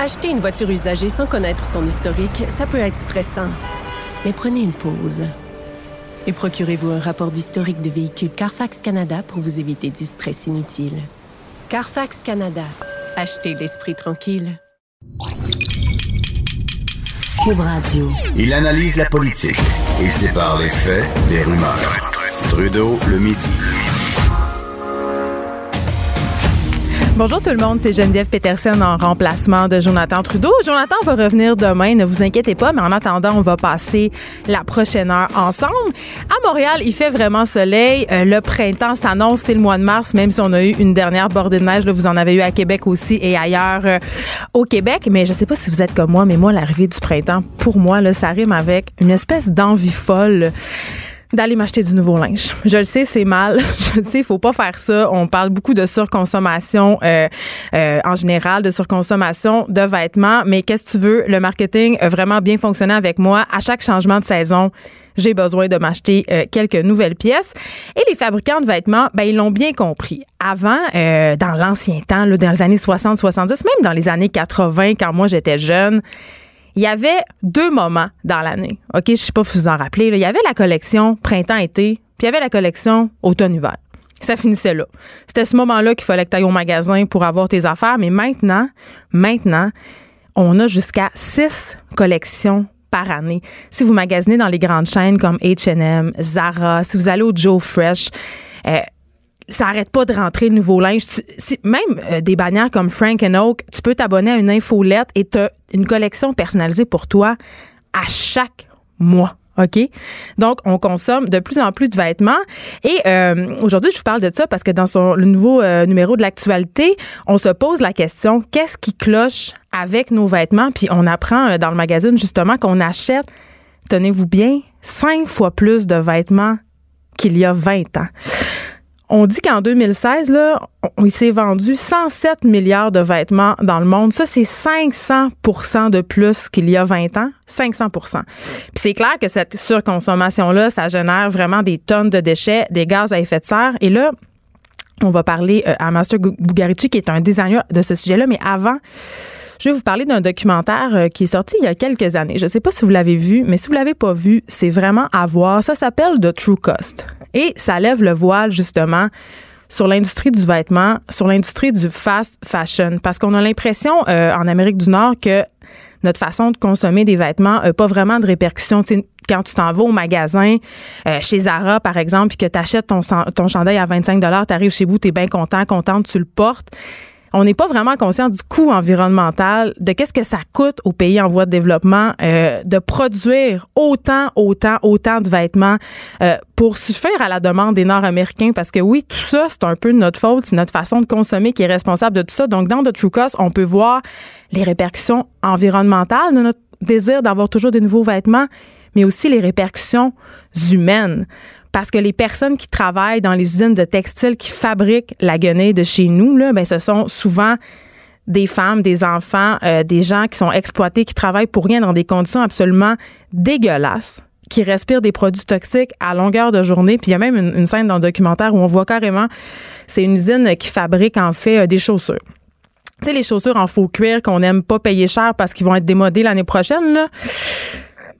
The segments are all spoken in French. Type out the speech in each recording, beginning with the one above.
Acheter une voiture usagée sans connaître son historique, ça peut être stressant. Mais prenez une pause. Et procurez-vous un rapport d'historique de véhicule Carfax Canada pour vous éviter du stress inutile. Carfax Canada. Achetez l'esprit tranquille. Cube Radio. Il analyse la politique et sépare les faits des rumeurs. Trudeau le midi. Bonjour tout le monde, c'est Geneviève Peterson en remplacement de Jonathan Trudeau. Jonathan va revenir demain, ne vous inquiétez pas, mais en attendant, on va passer la prochaine heure ensemble. À Montréal, il fait vraiment soleil. Euh, le printemps s'annonce, c'est le mois de mars, même si on a eu une dernière bordée de neige. Là, vous en avez eu à Québec aussi et ailleurs euh, au Québec. Mais je sais pas si vous êtes comme moi, mais moi, l'arrivée du printemps, pour moi, là, ça rime avec une espèce d'envie folle d'aller m'acheter du nouveau linge. Je le sais, c'est mal. Je le sais, il faut pas faire ça. On parle beaucoup de surconsommation euh, euh, en général, de surconsommation de vêtements. Mais qu'est-ce que tu veux? Le marketing a vraiment bien fonctionné avec moi. À chaque changement de saison, j'ai besoin de m'acheter euh, quelques nouvelles pièces. Et les fabricants de vêtements, ben, ils l'ont bien compris. Avant, euh, dans l'ancien temps, là, dans les années 60, 70, même dans les années 80, quand moi j'étais jeune, il y avait deux moments dans l'année. OK, je sais pas si vous en rappelez. Il y avait la collection printemps-été, puis il y avait la collection automne-hiver. Ça finissait là. C'était ce moment-là qu'il fallait que tu ailles au magasin pour avoir tes affaires. Mais maintenant, maintenant, on a jusqu'à six collections par année. Si vous magasinez dans les grandes chaînes comme H&M, Zara, si vous allez au Joe Fresh, euh, ça arrête pas de rentrer le nouveau linge. même euh, des bannières comme Frank and Oak, tu peux t'abonner à une infolette et tu une collection personnalisée pour toi à chaque mois. OK? Donc, on consomme de plus en plus de vêtements. Et euh, aujourd'hui, je vous parle de ça parce que dans son, le nouveau euh, numéro de l'actualité, on se pose la question qu'est-ce qui cloche avec nos vêtements? Puis on apprend dans le magazine justement qu'on achète, tenez-vous bien, cinq fois plus de vêtements qu'il y a 20 ans. On dit qu'en 2016, là, il s'est vendu 107 milliards de vêtements dans le monde. Ça, c'est 500% de plus qu'il y a 20 ans. 500 Puis c'est clair que cette surconsommation-là, ça génère vraiment des tonnes de déchets, des gaz à effet de serre. Et là, on va parler euh, à Master Bugarici, qui est un designer de ce sujet-là. Mais avant, je vais vous parler d'un documentaire euh, qui est sorti il y a quelques années. Je ne sais pas si vous l'avez vu, mais si vous l'avez pas vu, c'est vraiment à voir. Ça s'appelle The True Cost. Et ça lève le voile, justement, sur l'industrie du vêtement, sur l'industrie du fast fashion. Parce qu'on a l'impression, euh, en Amérique du Nord, que notre façon de consommer des vêtements n'a pas vraiment de répercussions. quand tu t'en vas au magasin, euh, chez Zara, par exemple, puis que tu achètes ton, chandail à 25 tu arrives chez vous, tu es bien content, contente, tu le portes on n'est pas vraiment conscient du coût environnemental, de qu'est-ce que ça coûte aux pays en voie de développement euh, de produire autant, autant, autant de vêtements euh, pour suffire à la demande des Nord-Américains. Parce que oui, tout ça, c'est un peu notre faute, c'est notre façon de consommer qui est responsable de tout ça. Donc, dans The True Cost, on peut voir les répercussions environnementales de notre désir d'avoir toujours des nouveaux vêtements, mais aussi les répercussions humaines parce que les personnes qui travaillent dans les usines de textiles qui fabriquent la guenille de chez nous, là, ben, ce sont souvent des femmes, des enfants, euh, des gens qui sont exploités, qui travaillent pour rien dans des conditions absolument dégueulasses qui respirent des produits toxiques à longueur de journée. Puis il y a même une, scène dans le documentaire où on voit carrément, c'est une usine qui fabrique en fait euh, des chaussures. Tu sais, les chaussures en faux cuir qu'on n'aime pas payer cher parce qu'ils vont être démodés l'année prochaine.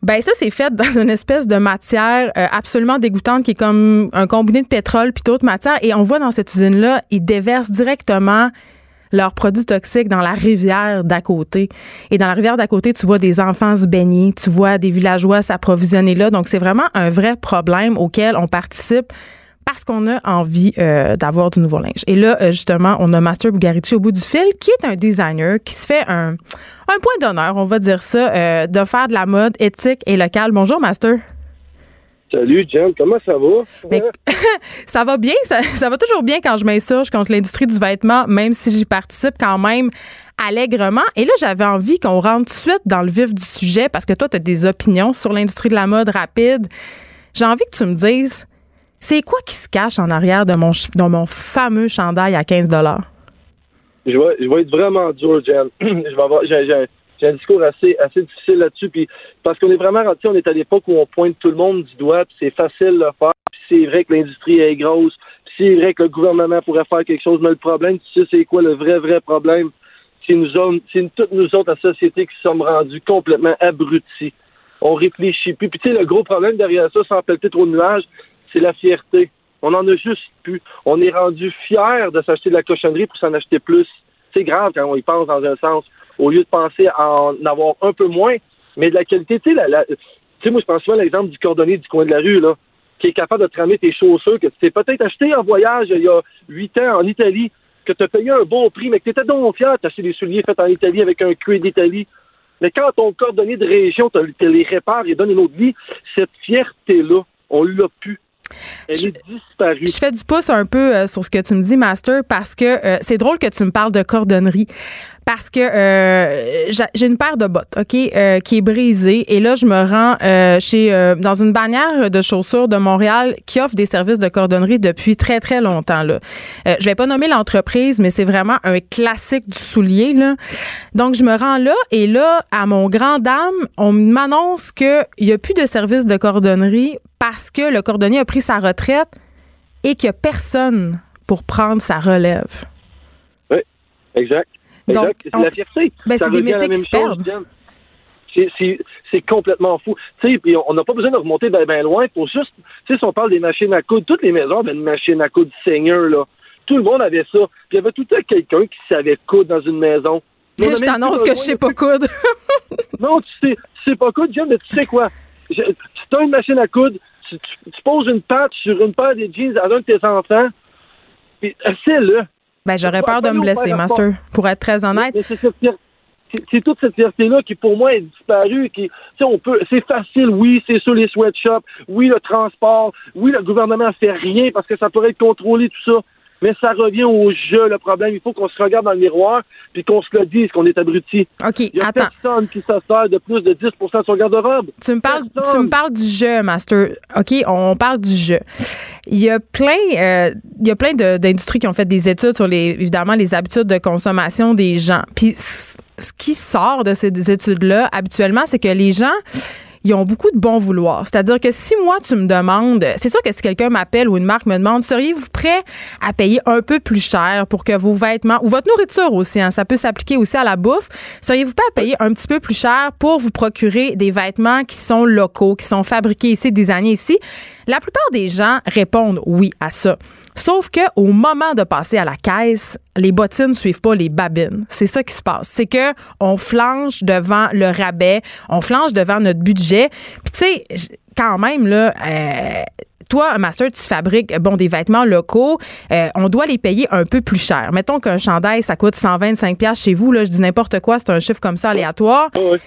Ben ça c'est fait dans une espèce de matière euh, absolument dégoûtante qui est comme un combiné de pétrole puis d'autres matières et on voit dans cette usine là, ils déversent directement leurs produits toxiques dans la rivière d'à côté. Et dans la rivière d'à côté, tu vois des enfants se baigner, tu vois des villageois s'approvisionner là. Donc, c'est vraiment un vrai problème auquel on participe parce qu'on a envie euh, d'avoir du nouveau linge. Et là, euh, justement, on a Master Bugarici au bout du fil, qui est un designer qui se fait un, un point d'honneur, on va dire ça, euh, de faire de la mode éthique et locale. Bonjour, Master. Salut, Jen, comment ça va? ça va bien, ça, ça, va toujours bien quand je m'insurge contre l'industrie du vêtement, même si j'y participe quand même allègrement. Et là, j'avais envie qu'on rentre tout de suite dans le vif du sujet parce que toi, tu as des opinions sur l'industrie de la mode rapide. J'ai envie que tu me dises, c'est quoi qui se cache en arrière de mon, de mon fameux chandail à 15 je vais, je vais être vraiment dur, Jen. je vais avoir, j'ai, un discours assez, assez difficile là-dessus, parce qu'on est vraiment rentré, on est à l'époque où on pointe tout le monde du doigt, puis c'est facile de faire, puis c'est vrai que l'industrie est grosse, puis c'est vrai que le gouvernement pourrait faire quelque chose, mais le problème, tu sais, c'est quoi le vrai, vrai problème? c'est toutes nous autres, la société, qui sommes rendus complètement abrutis. On réfléchit. Puis tu sais, le gros problème derrière ça, sans pelleter trop de nuages, c'est la fierté. On en a juste plus. On est rendu fier de s'acheter de la cochonnerie pour s'en acheter plus. C'est grave quand on y pense dans un sens. Au lieu de penser en avoir un peu moins, mais de la qualité. Tu sais, moi, je pense souvent à l'exemple du cordonnier du coin de la rue, là, qui est capable de te ramener tes chaussures que tu t'es peut-être acheté en voyage il y a huit ans en Italie, que tu as payé un bon prix, mais que tu étais donc fier d'acheter des souliers faits en Italie avec un cuir d'Italie. Mais quand ton cordonnier de région te, te les répare et donne une autre vie, cette fierté-là, on l'a plus. Elle est disparue. Je fais du pouce un peu euh, sur ce que tu me dis, Master, parce que euh, c'est drôle que tu me parles de cordonnerie. Parce que euh, j'a- j'ai une paire de bottes, OK, euh, qui est brisée. Et là, je me rends euh, chez dans une bannière de chaussures de Montréal qui offre des services de cordonnerie depuis très, très longtemps. Là. Je vais pas nommer l'entreprise, mais c'est vraiment un classique du soulier. Là. Donc, je me rends là et là, à mon grand dame, on m'annonce qu'il n'y a plus de service de cordonnerie parce que le cordonnier a pris sa retraite et qu'il n'y a personne pour prendre sa relève. Exact. Donc, exact. C'est on- la fierté. Ben, c'est des métiers qui même se chose, perdent. C'est- complètement fou. Tu sais, puis on n'a pas besoin de remonter bien loin pour juste, tu sais, si on parle des machines à coudre, toutes les maisons avaient une machine à coudre Seigneur, là. Tout le monde avait ça. Puis il y avait tout le temps quelqu'un qui savait coudre dans une maison. Mais je t'annonce que je sais pas coudre. Non, tu sais, tu sais pas coudre, Jim, mais tu sais quoi? Je- tu as une machine à coudre, tu, tu- tu poses une patte sur une paire de jeans à un de tes enfants, puis essaie-le. Ben, j'aurais peur de me blesser, Master, pour être très honnête. C'est toute cette fierté-là qui, pour moi, est disparue. Qui, on peut, c'est facile, oui, c'est sur les sweatshops, oui, le transport, oui, le gouvernement fait rien parce que ça pourrait être contrôlé, tout ça. Mais ça revient au jeu, le problème. Il faut qu'on se regarde dans le miroir puis qu'on se le dise qu'on est abruti. OK, Il y a attends. personne qui se sert de plus de 10 de son garde-robe. Tu me parles, tu me parles du jeu, Master. OK, on parle du jeu. Il y a plein, euh, il y a plein d'industries qui ont fait des études sur les, évidemment, les habitudes de consommation des gens. Puis ce qui sort de ces études-là, habituellement, c'est que les gens, ils ont beaucoup de bon vouloir. C'est-à-dire que si moi, tu me demandes, c'est sûr que si quelqu'un m'appelle ou une marque me demande, seriez-vous prêt à payer un peu plus cher pour que vos vêtements, ou votre nourriture aussi, hein, ça peut s'appliquer aussi à la bouffe, seriez-vous prêt à payer un petit peu plus cher pour vous procurer des vêtements qui sont locaux, qui sont fabriqués ici, désignés ici? La plupart des gens répondent oui à ça. Sauf que au moment de passer à la caisse, les bottines suivent pas les babines. C'est ça qui se passe. C'est que on flanche devant le rabais, on flanche devant notre budget. Puis tu sais, quand même là. euh, toi, Master, tu fabriques bon des vêtements locaux, euh, on doit les payer un peu plus cher. Mettons qu'un chandail ça coûte 125 pièces chez vous là, je dis n'importe quoi, c'est un chiffre comme ça aléatoire. Ouais.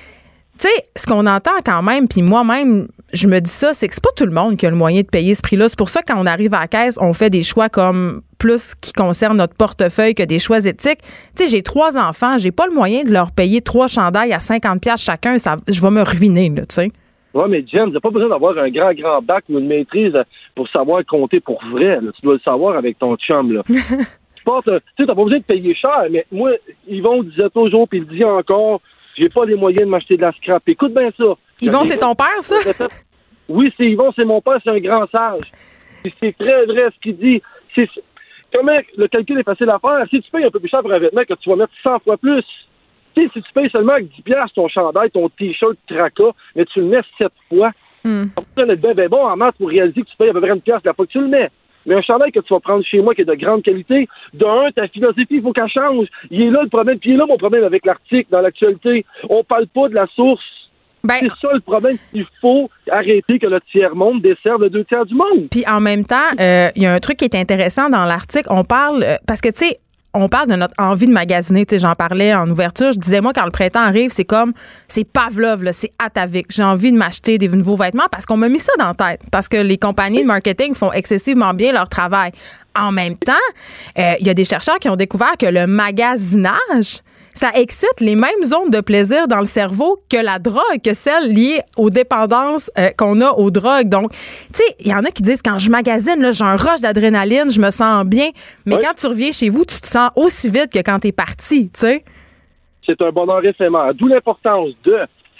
Tu sais, ce qu'on entend quand même, puis moi-même, je me dis ça, c'est que c'est pas tout le monde qui a le moyen de payer ce prix-là. C'est pour ça que quand on arrive à la caisse, on fait des choix comme plus qui concernent notre portefeuille que des choix éthiques. Tu sais, j'ai trois enfants, j'ai pas le moyen de leur payer trois chandails à 50 pièces chacun. Ça, je vais me ruiner, tu sais. Ouais, mais Jen, t'as pas besoin d'avoir un grand, grand bac ou une maîtrise pour savoir compter pour vrai. là. Tu dois le savoir avec ton chum, là. Euh, tu sais, t'as pas besoin de payer cher, mais moi, Yvon disait toujours, puis il dit encore, j'ai pas les moyens de m'acheter de la scrap. Écoute bien ça. Yvon, c'est ton père, ça? Oui, c'est Yvon, c'est mon père, c'est un grand sage. C'est très vrai ce qu'il dit. C'est comment le calcul est facile à faire? Si tu payes un peu plus cher pour un vêtement que tu vas mettre 100 fois plus, si tu payes seulement avec 10 piastres ton chandail, ton t-shirt Traca, mais tu le mets 7 fois, être bien, bien bon en maths pour réaliser que tu payes à peu près une pièce la fois que tu le mets. Mais un chandail que tu vas prendre chez moi qui est de grande qualité, de un, ta philosophie, il faut qu'elle change. Il est là le problème. Puis il est là mon problème avec l'article dans l'actualité. On parle pas de la source. Ben, C'est ça le problème. Il faut arrêter que le tiers-monde desserve le deux tiers du monde. Puis en même temps, euh, il y a un truc qui est intéressant dans l'article. On parle, euh, parce que tu sais, on parle de notre envie de magasiner. Tu sais, j'en parlais en ouverture. Je disais, moi, quand le printemps arrive, c'est comme, c'est Pavlov, là, c'est atavik. J'ai envie de m'acheter des nouveaux vêtements parce qu'on m'a mis ça dans la tête. Parce que les compagnies de marketing font excessivement bien leur travail. En même temps, euh, il y a des chercheurs qui ont découvert que le magasinage, ça excite les mêmes zones de plaisir dans le cerveau que la drogue, que celle liée aux dépendances euh, qu'on a aux drogues. Donc, tu sais, il y en a qui disent quand je magasine, j'ai un rush d'adrénaline, je me sens bien. Mais Oui. quand tu reviens chez vous, tu te sens aussi vite que quand tu es parti, tu sais. c'est un bonheur éphémère. D'où l'importance de,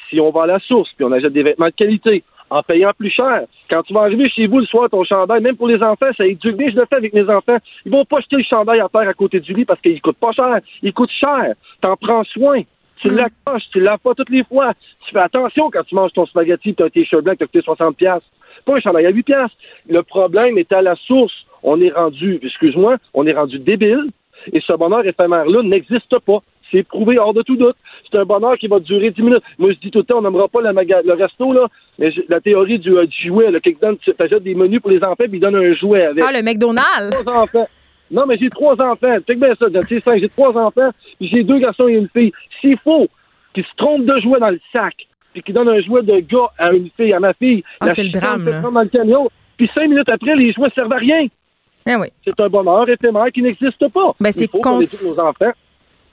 si on va à la source, puis on achète des vêtements de qualité, en payant plus cher. Quand tu vas arriver chez vous le soir, ton chandail, même pour les enfants, ça éduque bien. Je le fais avec mes enfants. Ils vont pas jeter le chandail à terre à côté du lit parce qu'il coûte pas cher. Il coûte cher. T'en prends soin. Tu mm. l'accroches, tu laves pas toutes les fois. Tu fais attention quand tu manges ton spaghetti, tu as un t-shirt blanc qui a coûté 60 Pas un chandail à 8 Le problème est à la source. On est rendu, excuse-moi, on est rendu débile. Et ce bonheur éphémère-là n'existe pas. C'est prouvé hors de tout doute. C'est un bonheur qui va durer 10 minutes. Moi, je dis tout le temps, on n'aimera pas le resto, là, mais la théorie du, euh, jouet, là, quelqu'un tu des menus pour les enfants, puis il donne un jouet avec. Ah, le McDonald's! Trois enfants. Non, mais j'ai trois enfants. Check bien ça, J'ai trois enfants, puis j'ai deux garçons et une fille. S'il faut qu'ils se trompent de jouet dans le sac, puis qu'ils donnent un jouet de gars à une fille, à ma fille, ah, c'est le drame. Dans le camion, puis cinq minutes après, les jouets servent à rien. Eh oui. C'est un bonheur éphémère qui n'existe pas. Ben, c'est cons... nos enfants.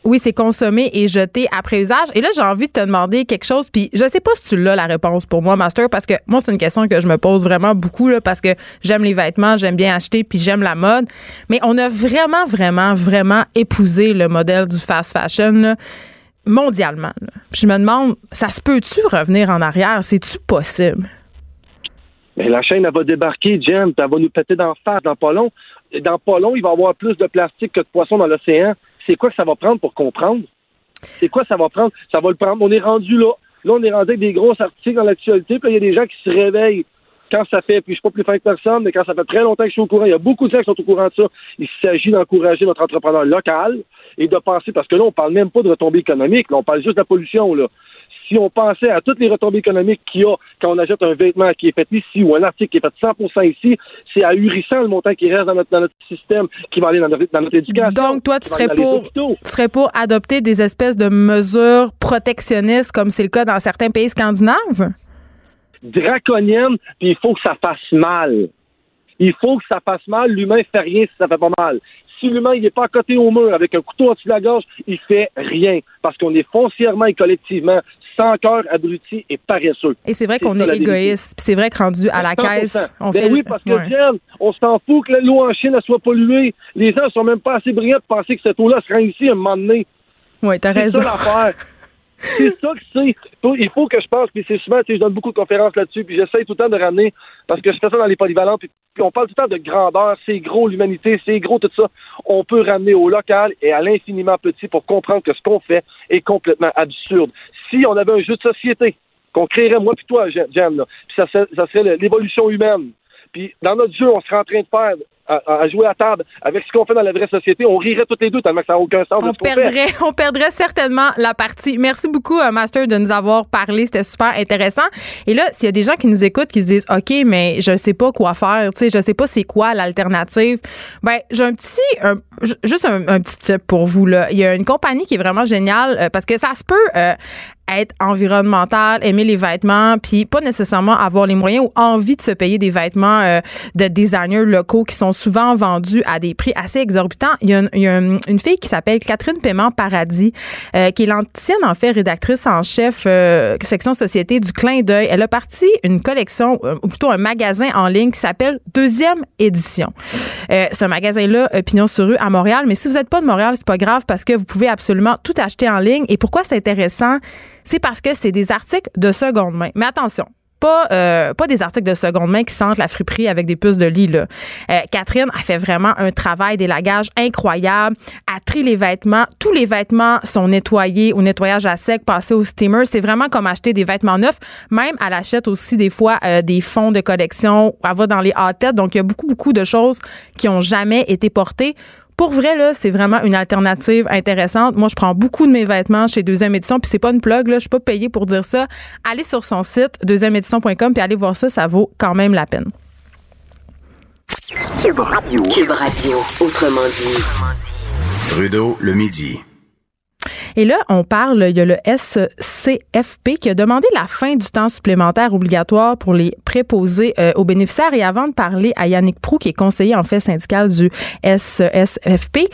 Oui, c'est consommé et jeté après usage. Et là, j'ai envie de te demander quelque chose, puis je sais pas si tu l'as la réponse pour moi, Master, parce que moi, c'est une question que je me pose vraiment beaucoup, là, parce que j'aime les vêtements, j'aime bien acheter, puis j'aime la mode. Mais on a vraiment, vraiment, vraiment épousé le modèle du fast fashion mondialement. Puis je me demande, ça se peut-tu revenir en arrière? C'est-tu possible? La chaîne, elle va débarquer, Jen, elle va nous péter d'en face dans pas long. Dans pas long, il va y avoir plus de plastique que de poissons dans l'océan c'est quoi que ça va prendre pour comprendre? C'est quoi ça va prendre? Ça va le prendre. On est rendu là. Là, on est rendu avec des gros articles dans l'actualité, puis il y a des gens qui se réveillent quand ça fait, puis je suis pas plus fin que personne, mais quand ça fait très longtemps que je suis au courant, il y a beaucoup de gens qui sont au courant de ça. Il s'agit d'encourager notre entrepreneur local et de penser, parce que là, on parle même pas de retombées économiques, là, on parle juste de la pollution, si on pensait à toutes les retombées économiques qu'il y a quand on achète un vêtement qui est fait ici ou un article qui est fait 100% ici, c'est ahurissant le montant qui reste dans notre, système, qui va aller dans notre, éducation. Donc, toi, tu serais, pour, tu serais pour adopter des espèces de mesures protectionnistes comme c'est le cas dans certains pays scandinaves? Draconienne, puis il faut que ça fasse mal. Il faut que ça fasse mal. L'humain fait rien si ça fait pas mal si l'humain n'est pas à côté au mur avec un couteau au-dessus de la gorge, il fait rien. Parce qu'on est foncièrement et collectivement sans cœur, abruti et paresseux. Et c'est vrai qu'on est, égoïste. Puis c'est vrai que rendu à la caisse, on ben fait. Oui, parce que, ouais. on s'en fout que l'eau en Chine soit polluée. Les gens sont même pas assez brillants de penser que cette eau-là sera ici à un moment donné. Oui, t'as raison. C'est ça l'affaire. c'est ça que c'est. Il faut que je pense, puis c'est souvent, tu sais, je donne beaucoup de conférences là-dessus, puis j'essaie tout le temps de ramener, parce que je fais ça dans les polyvalentes, puis, on parle tout le temps de grandeur, c'est gros l'humanité, c'est gros tout ça. On peut ramener au local et à l'infiniment petit pour comprendre que ce qu'on fait est complètement absurde si on avait un jeu de société qu'on créerait, moi puis toi, Jen, puis ça, ça serait l'évolution humaine. Puis dans notre jeu, on serait en train de faire à, jouer à table avec ce qu'on fait dans la vraie société, on rirait toutes les deux tellement que ça n'a aucun sens. On perdrait, on perdrait certainement la partie. Merci beaucoup, euh, Master, de nous avoir parlé. C'était super intéressant. Et là, s'il y a des gens qui nous écoutent qui se disent, OK, mais je ne sais pas quoi faire, tu sais, je sais pas c'est quoi l'alternative. Ben, j'ai un petit, juste un, petit tip pour vous, là. Il y a une compagnie qui est vraiment géniale euh, parce que ça se peut euh, être environnemental, aimer les vêtements, puis pas nécessairement avoir les moyens ou envie de se payer des vêtements euh, de designers locaux qui sont souvent vendus à des prix assez exorbitants. Il y a une, fille qui s'appelle Catherine Paiement Paradis, euh, qui est l'ancienne, en fait, rédactrice en chef euh, section société du Clin d'œil. Elle a parti une collection, ou plutôt un magasin en ligne qui s'appelle Deuxième Édition. ce magasin-là, Pignon sur rue à Montréal, mais si vous n'êtes pas de Montréal, c'est pas grave parce que vous pouvez absolument tout acheter en ligne. Et pourquoi c'est intéressant? C'est parce que c'est des articles de seconde main. Mais attention, pas, euh, pas des articles de seconde main qui sentent la friperie avec des puces de lit. Là. Euh, Catherine a fait vraiment un travail d'élagage incroyable, a tri les vêtements. Tous les vêtements sont nettoyés au nettoyage à sec, passés au steamer. C'est vraiment comme acheter des vêtements neufs. Même, elle achète aussi des fois euh, des fonds de collection. Elle va dans les hot Donc, il y a beaucoup, beaucoup de choses qui ont jamais été portées pour vrai, là, c'est vraiment une alternative intéressante. Moi, je prends beaucoup de mes vêtements chez Deuxième Édition, puis c'est pas une plug, là, je suis pas payée pour dire ça. Allez sur son site, deuxièmeédition.com, puis allez voir ça, ça vaut quand même la peine. Cube Radio. Cube Radio, autrement dit. Trudeau, le midi. Et là, on parle, il y a le SCFP qui a demandé la fin du temps supplémentaire obligatoire pour les préposés euh, aux bénéficiaires. Et avant de parler à Yannick Prou, qui est conseiller en fait syndical du SCFP,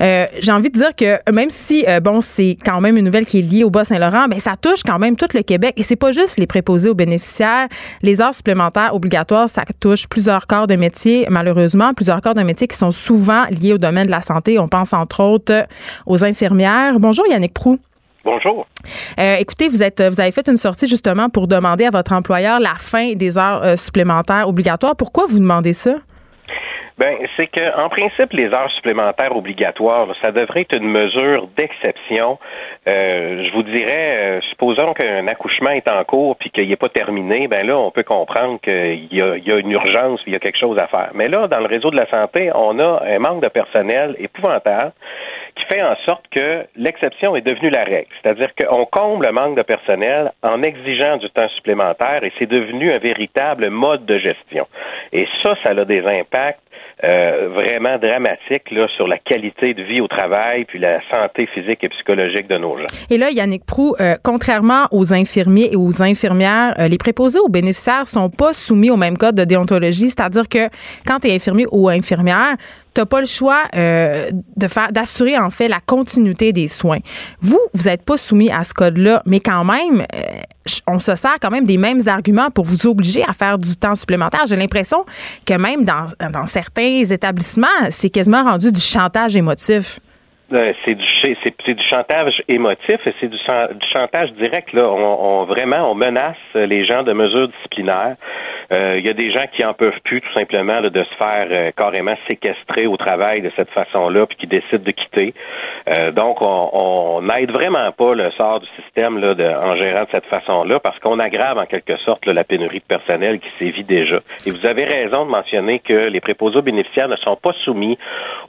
euh, j'ai envie de dire que même si, euh, bon, c'est quand même une nouvelle qui est liée au Bas-Saint-Laurent, ben ça touche quand même tout le Québec. Et c'est pas juste les préposés aux bénéficiaires. Les heures supplémentaires obligatoires, ça touche plusieurs corps de métier, malheureusement, plusieurs corps de métier qui sont souvent liés au domaine de la santé. On pense entre autres aux infirmières. Bonjour Yannick Prou. Bonjour. Euh, écoutez, vous êtes, vous avez fait une sortie justement pour demander à votre employeur la fin des heures euh, supplémentaires obligatoires. Pourquoi vous demandez ça? Ben, c'est que, en principe, les heures supplémentaires obligatoires, ça devrait être une mesure d'exception. Euh, je vous dirais, euh, supposons qu'un accouchement est en cours puis qu'il n'est pas terminé, ben là, on peut comprendre qu'il y, a, une urgence, il y a quelque chose à faire. Mais là, dans le réseau de la santé, on a un manque de personnel épouvantable qui fait en sorte que l'exception est devenue la règle. C'est-à-dire qu'on comble le manque de personnel en exigeant du temps supplémentaire et c'est devenu un véritable mode de gestion. Et ça, ça a des impacts euh, vraiment dramatique là, sur la qualité de vie au travail puis la santé physique et psychologique de nos gens. Et là, Yannick Prou, euh, contrairement aux infirmiers et aux infirmières, euh, les préposés aux bénéficiaires sont pas soumis au même code de déontologie, c'est-à-dire que quand tu es infirmier ou infirmière, t'as pas le choix de faire d'assurer en fait la continuité des soins. Vous, vous n'êtes pas soumis à ce code-là, mais quand même, on se sert quand même des mêmes arguments pour vous obliger à faire du temps supplémentaire. J'ai l'impression que même dans, certains établissements, c'est quasiment rendu du chantage émotif. Euh, c'est du du chantage émotif et c'est du, chantage direct là. On, on, vraiment on menace les gens de mesures disciplinaires. Euh, il y a des gens qui en peuvent plus tout simplement de se faire euh, carrément séquestrer au travail de cette façon-là puis qui décident de quitter. donc on n'aide vraiment pas le sort du système là de, en gérant de cette façon-là parce qu'on aggrave en quelque sorte la pénurie de personnel qui sévit déjà. Et vous avez raison de mentionner que les préposés bénéficiaires ne sont pas soumis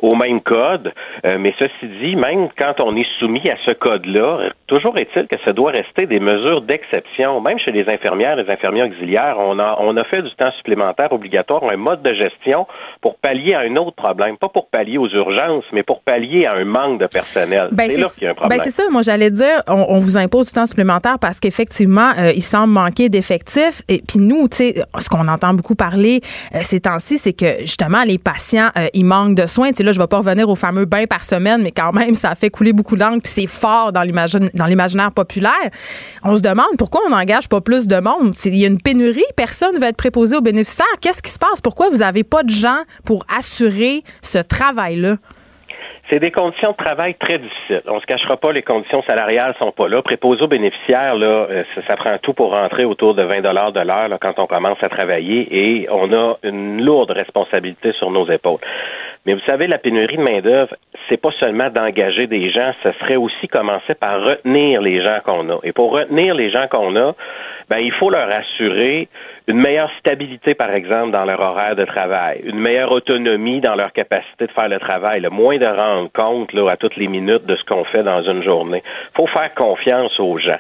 au même code, mais ceci dit, même quand on est soumis à ce code-là, toujours est-il que ça doit rester des mesures d'exception. Même chez les infirmières, les infirmiers auxiliaires, on a, on a fait du temps supplémentaire obligatoire, un mode de gestion pour pallier à un autre problème. Pas pour pallier aux urgences, mais pour pallier à un manque de personnel. Ben, c'est là qu'il y a un problème. Ben, c'est ça. Moi, j'allais dire, on, vous impose du temps supplémentaire parce qu'effectivement, euh, il semble manquer d'effectifs. Et puis nous, tu sais, ce qu'on entend beaucoup parler euh, ces temps-ci, c'est que justement, les patients, euh, ils manquent de soins. Tu sais, là, je vais pas revenir au fameux bain par semaine, mais quand même, ça fait couler beaucoup puis c'est fort dans l'imaginaire populaire. On se demande pourquoi on n'engage pas plus de monde. Il y a une pénurie, personne ne veut être préposé aux bénéficiaires. Qu'est-ce qui se passe? Pourquoi vous n'avez pas de gens pour assurer ce travail-là? C'est des conditions de travail très difficiles. On se cachera pas, les conditions salariales sont pas là. Préposé aux bénéficiaires, là, euh, ça, prend tout pour rentrer autour de 20 dollars de l'heure quand on commence à travailler et on a une lourde responsabilité sur nos épaules. Mais vous savez, la pénurie de main-d'œuvre, c'est pas seulement d'engager des gens, ce serait aussi commencer par retenir les gens qu'on a. Et pour retenir les gens qu'on a, ben, il faut leur assurer une meilleure stabilité, par exemple, dans leur horaire de travail, une meilleure autonomie dans leur capacité de faire le travail, le moins de rendre compte là, à toutes les minutes de ce qu'on fait dans une journée. Il faut faire confiance aux gens.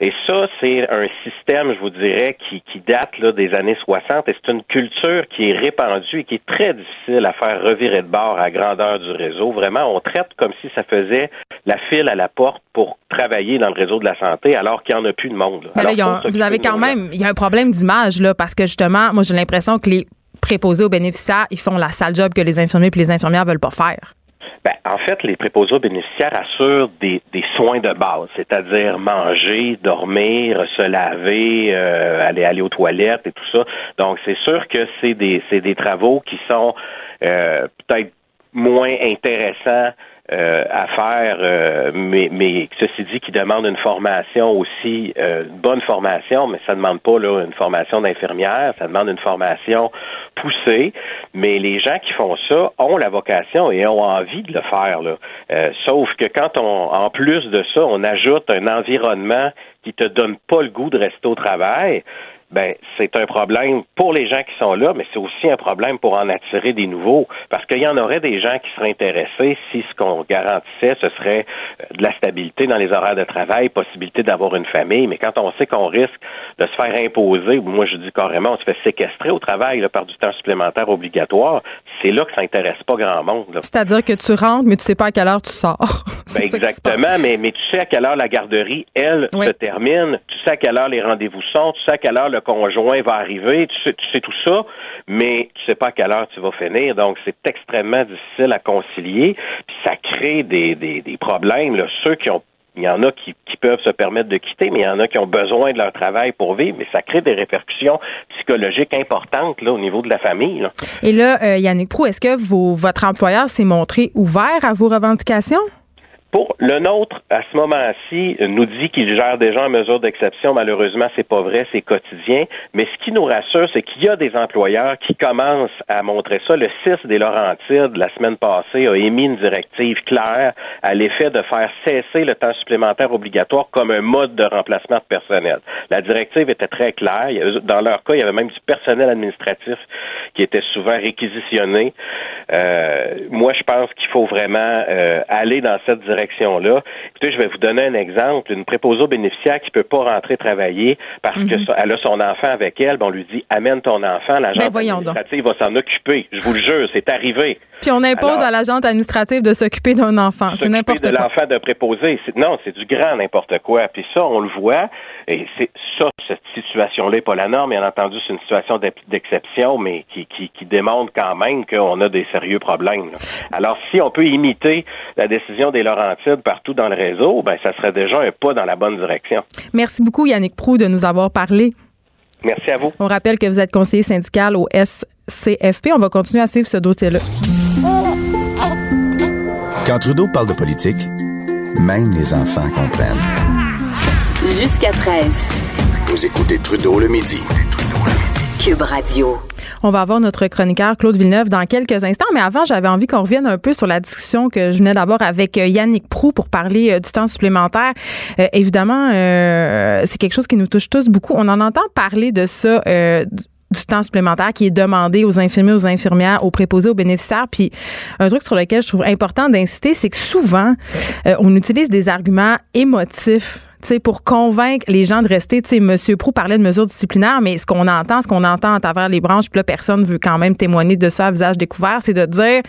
Et ça, c'est un système, je vous dirais, qui, qui date là, des années 60 et c'est une culture qui est répandue et qui est très difficile à faire revirer de bord à grandeur du réseau. Vraiment, on traite comme si ça faisait la file à la porte pour travailler dans le réseau de la santé alors qu'il n'y en a plus de monde. vous avez quand même, il y a un problème d'image là parce que justement, moi j'ai l'impression que les préposés aux bénéficiaires, ils font la sale job que les infirmiers et les infirmières veulent pas faire. Ben, en fait, les préposés aux bénéficiaires assurent des, soins de base, c'est-à-dire manger, dormir, se laver, euh, aller aller aux toilettes et tout ça. Donc, c'est sûr que c'est des des travaux qui sont euh, peut-être moins intéressants euh, à faire, euh, mais, mais ceci dit, qui demande une formation aussi, euh, une bonne formation, mais ça ne demande pas là, une formation d'infirmière, ça demande une formation poussée. Mais les gens qui font ça ont la vocation et ont envie de le faire. Là. sauf que quand on, en plus de ça, on ajoute un environnement qui te donne pas le goût de rester au travail, ben c'est un problème pour les gens qui sont là, mais c'est aussi un problème pour en attirer des nouveaux, parce qu'il y en aurait des gens qui seraient intéressés si ce qu'on garantissait, ce serait euh, de la stabilité dans les horaires de travail, possibilité d'avoir une famille, mais quand on sait qu'on risque de se faire imposer, moi je dis carrément, on se fait séquestrer au travail là, par du temps supplémentaire obligatoire, c'est là que ça intéresse pas grand monde. C'est-à-dire que tu rentres, mais tu sais pas à quelle heure tu sors. ben exactement, mais, mais tu sais à quelle heure la garderie, elle, se termine, tu sais à quelle heure les rendez-vous sont, tu sais à quelle heure le conjoint va arriver, tu sais, tout ça, mais tu sais pas à quelle heure tu vas finir. Donc, c'est extrêmement difficile à concilier. Puis ça crée des, des, problèmes. Là. Ceux qui ont il y en a qui, qui, peuvent se permettre de quitter, mais il y en a qui ont besoin de leur travail pour vivre, mais ça crée des répercussions psychologiques importantes là, au niveau de la famille. Et là, euh, Yannick Prou, est-ce que votre employeur s'est montré ouvert à vos revendications? Le nôtre, à ce moment-ci, nous dit qu'il gère déjà en mesure d'exception. Malheureusement, c'est pas vrai, c'est quotidien. Mais ce qui nous rassure, c'est qu'il y a des employeurs qui commencent à montrer ça. Le 6 des Laurentides, la semaine passée, a émis une directive claire à l'effet de faire cesser le temps supplémentaire obligatoire comme un mode de remplacement de personnel. La directive était très claire. Dans leur cas, il y avait même du personnel administratif qui était souvent réquisitionné. Euh, moi, je pense qu'il faut vraiment euh, aller dans cette direction-là. Écoutez, je vais vous donner un exemple. Une préposée aux bénéficiaires qui peut pas rentrer travailler parce qu'elle mhm. a son enfant avec elle, ben, on lui dit amène ton enfant, l'agent ben, administrative va s'en occuper. Je vous le jure, c'est arrivé. Puis on impose à l'agent administrative de s'occuper d'un enfant. C'est n'importe quoi. de l'enfant de préposé. Non, c'est du grand n'importe quoi. Puis ça, on le voit. Et c'est ça, cette situation-là n'est pas la norme. Bien entendu, c'est une situation d'exception, mais qui, qui, qui, démontre quand même qu'on a des sérieux problèmes. Alors, si on peut imiter la décision des Laurentides partout dans le réseau, ben ça serait déjà un pas dans la bonne direction. Merci beaucoup, Yannick Prou, de nous avoir parlé. Merci à vous. On rappelle que vous êtes conseiller syndical au SCFP. On va continuer à suivre ce dossier-là. Quand Trudeau parle de politique, même les enfants comprennent. Jusqu'à 13. Vous écoutez Trudeau le midi. Cube Radio. On va avoir notre chroniqueur Claude Villeneuve dans quelques instants, mais avant, j'avais envie qu'on revienne un peu sur la discussion que je venais d'abord avec euh, Yannick Prou pour parler euh, du temps supplémentaire. Euh, évidemment, c'est quelque chose qui nous touche tous beaucoup. On en entend parler de ça du temps supplémentaire qui est demandé aux infirmiers, aux infirmières, aux préposés, aux bénéficiaires. Puis un truc sur lequel je trouve important d'inciter, c'est que souvent, on utilise des arguments émotifs pour convaincre les gens de rester. Tu sais, M. Prou parlait de mesures disciplinaires, mais ce qu'on entend, ce qu'on entend à travers les branches, puis là, personne veut quand même témoigner de ça à visage découvert, c'est de dire,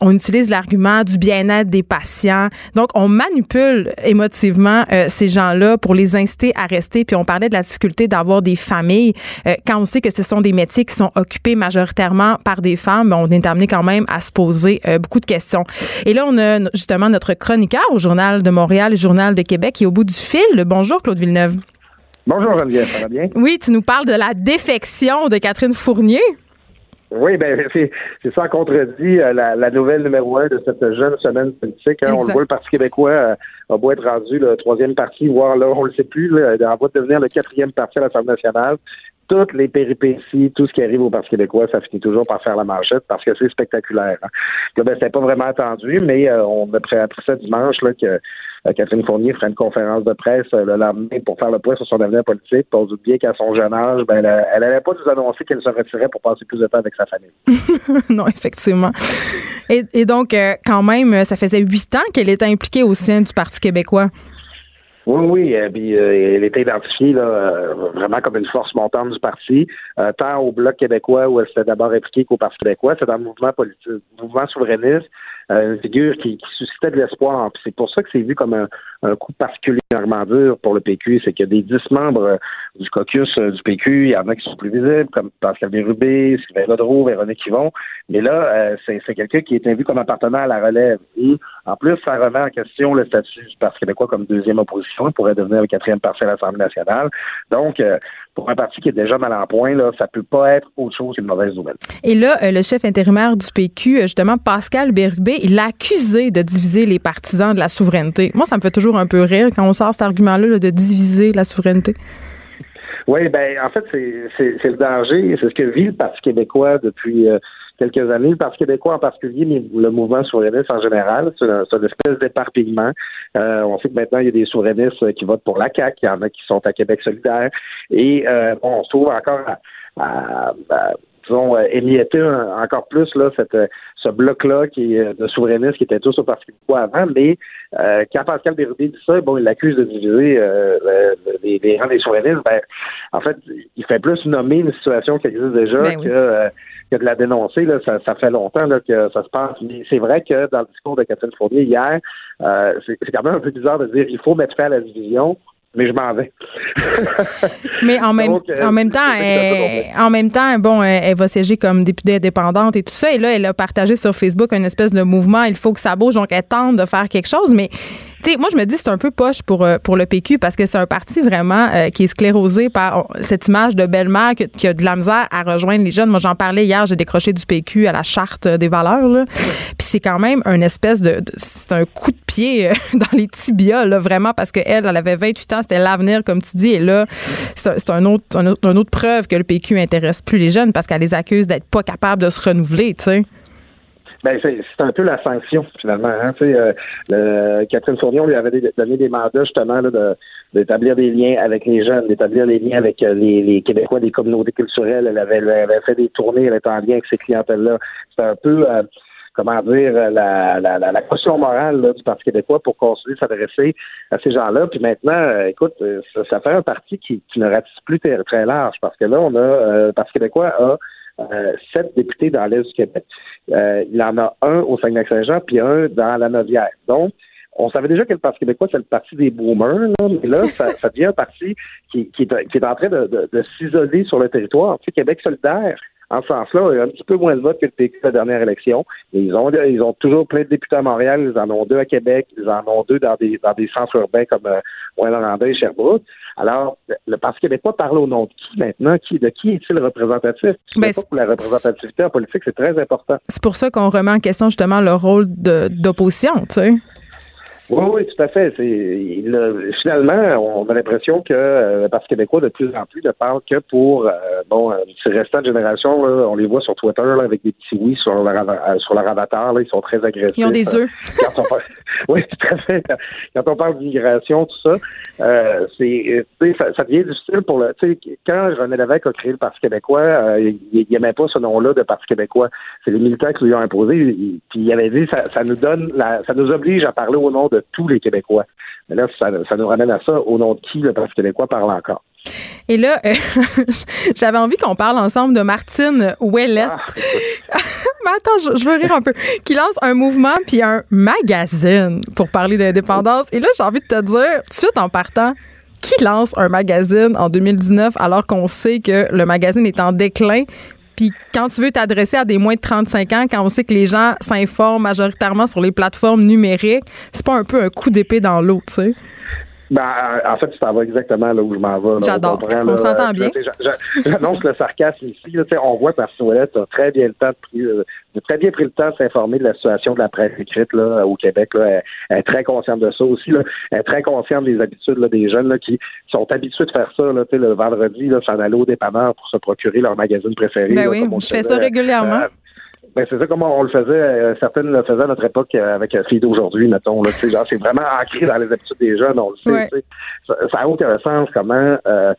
on utilise l'argument du bien-être des patients. Donc, on manipule émotivement euh, ces gens-là pour les inciter à rester. Puis on parlait de la difficulté d'avoir des familles. Euh, quand on sait que ce sont des métiers qui sont occupés majoritairement par des femmes, on est amené quand même à se poser euh, beaucoup de questions. Et là, on a justement notre chroniqueur au Journal de Montréal, Journal de Québec, qui est au bout du fil. Bonjour, Claude Villeneuve. Bonjour, Geneviève, ça va bien? Oui, tu nous parles de la défection de Catherine Fournier. Oui, ben c'est, ça contredit euh, la, nouvelle numéro un de cette jeune semaine politique. Hein. On le voit, le Parti québécois euh, a beau être rendu le troisième parti, voire là, on le sait plus, là, en voie de devenir le quatrième parti à l'Assemblée nationale toutes les péripéties, tout ce qui arrive au Parti québécois, ça finit toujours par faire la manchette parce que c'est spectaculaire. Hein. Là, ben, c'était pas vraiment attendu, mais euh, on a appris ça dimanche là, que Catherine Fournier ferait une conférence de presse euh, le lendemain pour faire le point sur son avenir politique. On se doute bien qu'à son jeune âge, ben, elle n'allait pas nous annoncer qu'elle se retirait pour passer plus de temps avec sa famille. non, effectivement. Et, donc, quand même, ça faisait huit ans qu'elle était impliquée au sein du Parti québécois. Oui, oui, euh, puis euh, elle était identifiée là, euh, vraiment comme une force montante du parti, tant au Bloc québécois où elle s'était d'abord impliquée qu'au Parti québécois, c'est dans le mouvement politique, mouvement souverainiste, une figure qui, suscitait de l'espoir. C'est pour ça que c'est vu comme un, un, coup particulièrement dur pour le PQ, c'est qu'il y a des dix membres du caucus du PQ, il y en a qui sont plus visibles, comme Pascal Bérubé, Sylvain Godreau, Véronique Yvon, mais là, c'est, quelqu'un qui est vu comme appartenant à la relève. Et en plus, ça remet en question le statut du Parti québécois comme deuxième opposition pourrait devenir le quatrième parti à l'Assemblée nationale. Donc, euh, pour un parti qui est déjà mal en point, là, ça peut pas être autre chose qu'une mauvaise nouvelle. Et là, euh, le chef intérimaire du PQ, euh, justement, Pascal Bérubé, il l'a accusé de diviser les partisans de la souveraineté. Moi, ça me fait toujours un peu rire quand on sort cet argument-là de diviser la souveraineté. Oui, ben en fait, c'est le danger. C'est ce que vit le Parti québécois depuis quelques années. Le Parti québécois en particulier, mais le mouvement souverainiste en général, c'est une, espèce d'éparpillement. Euh, on sait que maintenant, il y a des souverainistes qui votent pour la CAQ, il y en a qui sont à Québec solidaire. Et euh, on se trouve encore à, à, à disons, euh, émietter encore plus là, cette, ce bloc-là qui est de souverainistes qui étaient tous au Parti québécois avant, mais euh, quand Pascal Bérubé dit ça, bon, il l'accuse de diviser euh, les, les, rangs des souverainistes, ben, en fait, il fait plus nommer une situation qui existe déjà ben que euh, que de la dénoncer. Là, ça, ça fait longtemps là, que ça se passe. Mais c'est vrai que dans le discours de Catherine Fournier hier, euh, c'est, quand même un peu bizarre de dire il faut mettre fin à la division mais je m'en vais. mais en même, euh, en même temps, en même temps, bon, elle, va siéger comme députée indépendante et tout ça. Et là, elle a partagé sur Facebook une espèce de mouvement. Il faut que ça bouge. Donc, elle tente de faire quelque chose. Mais Tu sais, moi, je me dis c'est un peu poche pour, euh, pour le PQ parce que c'est un parti vraiment euh, qui est sclérosé par cette image de belle-mère qui, a de la misère à rejoindre les jeunes. Moi, j'en parlais hier, j'ai décroché du PQ à la charte des valeurs. Là. Puis c'est quand même une espèce de, c'est un coup de pied dans les tibias, là, vraiment, parce qu'elle, elle avait 28 ans, c'était l'avenir, comme tu dis, et là, c'est un, autre, un autre, une autre preuve que le PQ intéresse plus les jeunes parce qu'elle les accuse d'être pas capables de se renouveler, tu sais. Ben, c'est un peu la sanction, finalement. Hein. Euh, Catherine Fournier, lui avait donné des mandats, justement, là, d'établir des liens avec les jeunes, d'établir des liens avec euh, les, Québécois des communautés culturelles. Elle avait, fait des tournées, elle était en lien avec ces clientèles-là. C'était un peu, euh, comment dire, la, la, la, caution morale du Parti québécois pour continuer de s'adresser à ces gens-là. Puis maintenant, écoute, ça, fait un parti qui, ne ratisse plus très, large parce que là, on a, le Parti québécois a euh, sept députés dans l'Est du Québec. Euh, il en a un au Saguenay-Saint-Jean, puis un dans la Novière. Donc, on savait déjà que le Parti québécois, c'est le parti des boomers, là, mais là, ça, ça, devient un parti qui, qui, est, qui est en train de, de, de s'isoler sur le territoire. Tu sais, Québec solidaire, en ce sens-là, il y a un petit peu moins de votes que le PQ la dernière élection. ils ont ils ont toujours plein de députés à Montréal, ils en ont deux à Québec, ils en ont deux dans des dans des centres urbains comme euh, Rouen-Noranda et Sherbrooke. Alors, le Parti québécois parle au nom de qui maintenant? Qui, de qui est-il représentatif? Ben, pour la représentativité en politique, c'est très important. C'est pour ça qu'on remet en question justement le rôle d'opposition, tu sais. Oui, oui, tout à fait. C'est, finalement, on a l'impression que euh, le Parti québécois, de plus en plus, ne parle que pour, euh, bon, euh, ces restants de génération, on les voit sur Twitter avec des petits oui sur leur, sur leur avatar, là, ils sont très agressifs. Ils ont des œufs. oui, tout à fait. Quand on parle d'immigration, tout ça, c'est, ça, ça devient difficile pour le, quand René Lévesque a créé le Parti québécois, il n'aimait pas ce nom-là de Parti québécois. C'est les militaires qui lui ont imposé, puis il avait dit, ça, ça nous donne, la, ça nous oblige à parler au nom de de tous les Québécois. Mais là, ça, nous ramène à ça, au nom de qui le Parti québécois parle encore? Et là, euh, j'avais envie qu'on parle ensemble de Martine Ouellette. Ah, Mais attends, je, veux rire un peu. Qui lance un mouvement puis un magazine pour parler d'indépendance. Et là, j'ai envie de te dire, tout de suite en partant, qui lance un magazine en 2019 alors qu'on sait que le magazine est en déclin? Puis quand tu veux t'adresser à des moins de 35 ans, quand on sait que les gens s'informent majoritairement sur les plateformes numériques, c'est pas un peu un coup d'épée dans l'eau, tu sais? Ben, en fait, tu t'en vas exactement là où je m'en vais. J'adore. On, s'entend bien. J'annonce le sarcasme ici. Là, on voit parce que tu as très bien le temps de, euh, très bien pris le temps de s'informer de la situation de la presse écrite là, au Québec. Là. Elle, est très consciente de ça aussi. Là. Elle est très consciente des habitudes là, des jeunes là, qui sont habitués de faire ça là, le vendredi, s'en aller au dépanneur pour se procurer leur magazine préféré. Ben oui, je fais ça régulièrement. Euh, ben, c'est ça comme on le faisait. Euh, certaines le faisaient à notre époque euh, avec la fille d'aujourd'hui, mettons. Là, genre, c'est vraiment ancré dans les habitudes des jeunes, on le sait. Ça n'a aucun sens comment euh,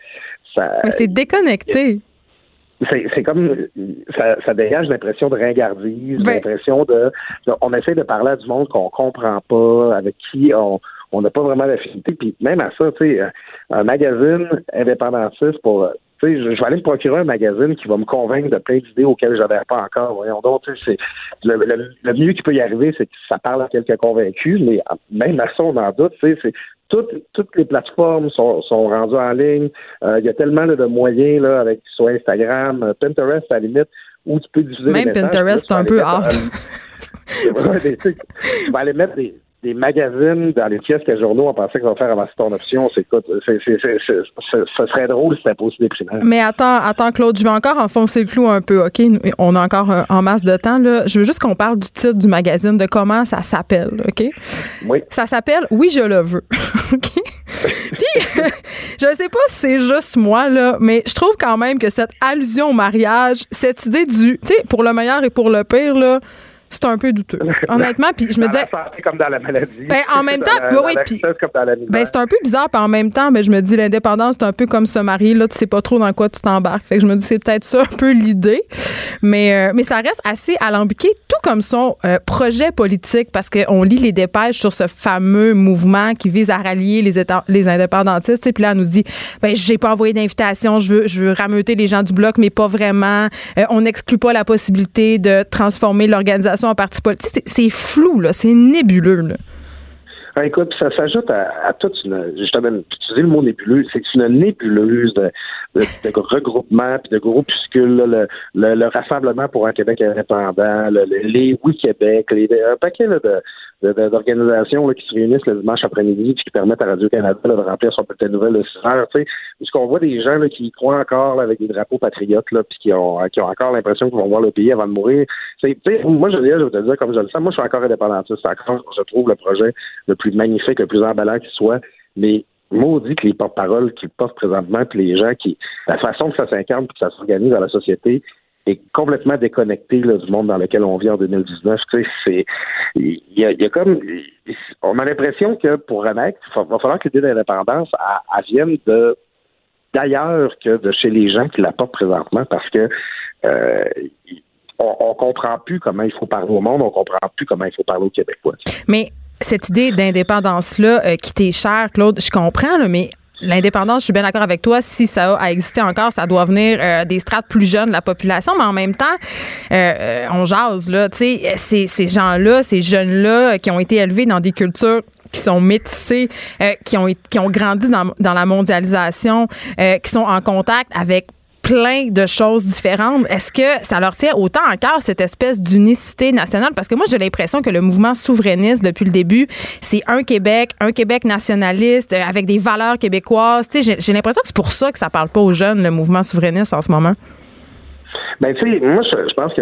ça. Mais c'est déconnecté. C'est comme ça, ça dégage l'impression de ringardise, ben l'impression de, on essaie de parler à du monde qu'on comprend pas, avec qui on on n'a pas vraiment d'affinité. Puis même à ça, tu sais, un magazine indépendantiste pour je, vais aller me procurer un magazine qui va me convaincre de plein d'idées auxquelles je n'adhère pas encore. Voyons donc, c'est le, le, mieux qui peut y arriver, c'est que ça parle à quelqu'un convaincu, mais même à ça, on en doute. C'est toutes, toutes les plateformes sont, sont rendues en ligne. Euh, il y a tellement de moyens là, avec soit Instagram, euh, Pinterest à la limite, où tu peux diffuser Même Pinterest, c'est un peu hard. tu vas aller mettre des, des magazines dans les pièces que journaux, on pensait qu'on va faire avancer ton option. C'est quoi? Ce serait drôle si c'était pas aussi déprimant. Mais attends, attends, Claude, je vais encore enfoncer le clou un peu, OK? On a encore en masse de temps, là. Je veux juste qu'on parle du titre du magazine, de comment ça s'appelle, OK? Oui. Ça s'appelle Oui, je le veux. OK? Puis, je ne sais pas si c'est juste moi, là, mais je trouve quand même que cette allusion au mariage, cette idée du, tu sais, pour le meilleur et pour le pire, là, c'est un peu douteux. Honnêtement, puis je me disais. comme dans la maladie. Ben, en même temps, oui, puis. Ben, c'est un peu bizarre, puis en même temps, ben, je me dis, l'indépendance, c'est un peu comme se marier, là, tu sais pas trop dans quoi tu t'embarques. Fait que je me dis, c'est peut-être ça un peu l'idée. Mais, euh, mais ça reste assez alambiqué, tout comme son euh, projet politique, parce qu'on lit les dépêches sur ce fameux mouvement qui vise à rallier les, les indépendantistes. Puis là, elle nous dit, ben, j'ai pas envoyé d'invitation, je veux, je veux rameuter les gens du bloc, mais pas vraiment. Euh, on n'exclut pas la possibilité de transformer l'organisation en parti politique. C'est flou, là. C'est nébuleux, là. Ah, écoute, ça s'ajoute à, à toute une. Justement, utiliser le mot nébuleux, c'est une nébuleuse de, de, de regroupements puis de groupuscules, le, le, le, Rassemblement pour un Québec indépendant, le, les Oui Québec, un paquet là, de, d'organisations qui se réunissent le dimanche après-midi et qui permettent à Radio-Canada de remplir son petit nouvelle de 6 heures. Puisqu'on voit des gens qui croient encore avec des drapeaux patriotes là, puis qui ont, qui ont encore l'impression qu'ils vont voir le pays avant de mourir. moi, je, je vais te dire comme je le sens, moi, je suis encore indépendantiste. Encore, je trouve le projet le plus magnifique, le plus emballant qui soit. Mais maudit que les porte-paroles qui portent présentement, puis les gens qui, la façon que ça s'incarne, que ça s'organise dans la société, est complètement déconnecté du monde dans lequel on vit en 2019. Tu sais, c'est, il y comme, on a l'impression que pour renaître, il va falloir que l'idée d'indépendance vienne de d'ailleurs que de chez les gens qui la portent présentement, parce que euh, on, on comprend plus comment il faut parler au monde, on comprend plus comment il faut parler aux Québécois. Mais cette idée d'indépendance-là euh, qui t'est chère, Claude, je comprends, mais L'indépendance, je suis bien d'accord avec toi. Si ça a existé encore, ça doit venir euh, des strates plus jeunes de la population. Mais en même temps, euh, on jase là. Tu sais, ces, ces gens-là, ces jeunes-là, qui ont été élevés dans des cultures qui sont métissés, qui ont qui ont grandi dans, dans la mondialisation, qui sont en contact avec plein de choses différentes. Est-ce que ça leur tient autant en cœur cette espèce d'unicité nationale? Parce que moi, j'ai l'impression que le mouvement souverainiste, depuis le début, c'est un Québec, un Québec nationaliste euh, avec des valeurs québécoises. J'ai l'impression que c'est pour ça que ça parle pas aux jeunes, le mouvement souverainiste en ce moment. Ben, tu sais, moi, je, pense que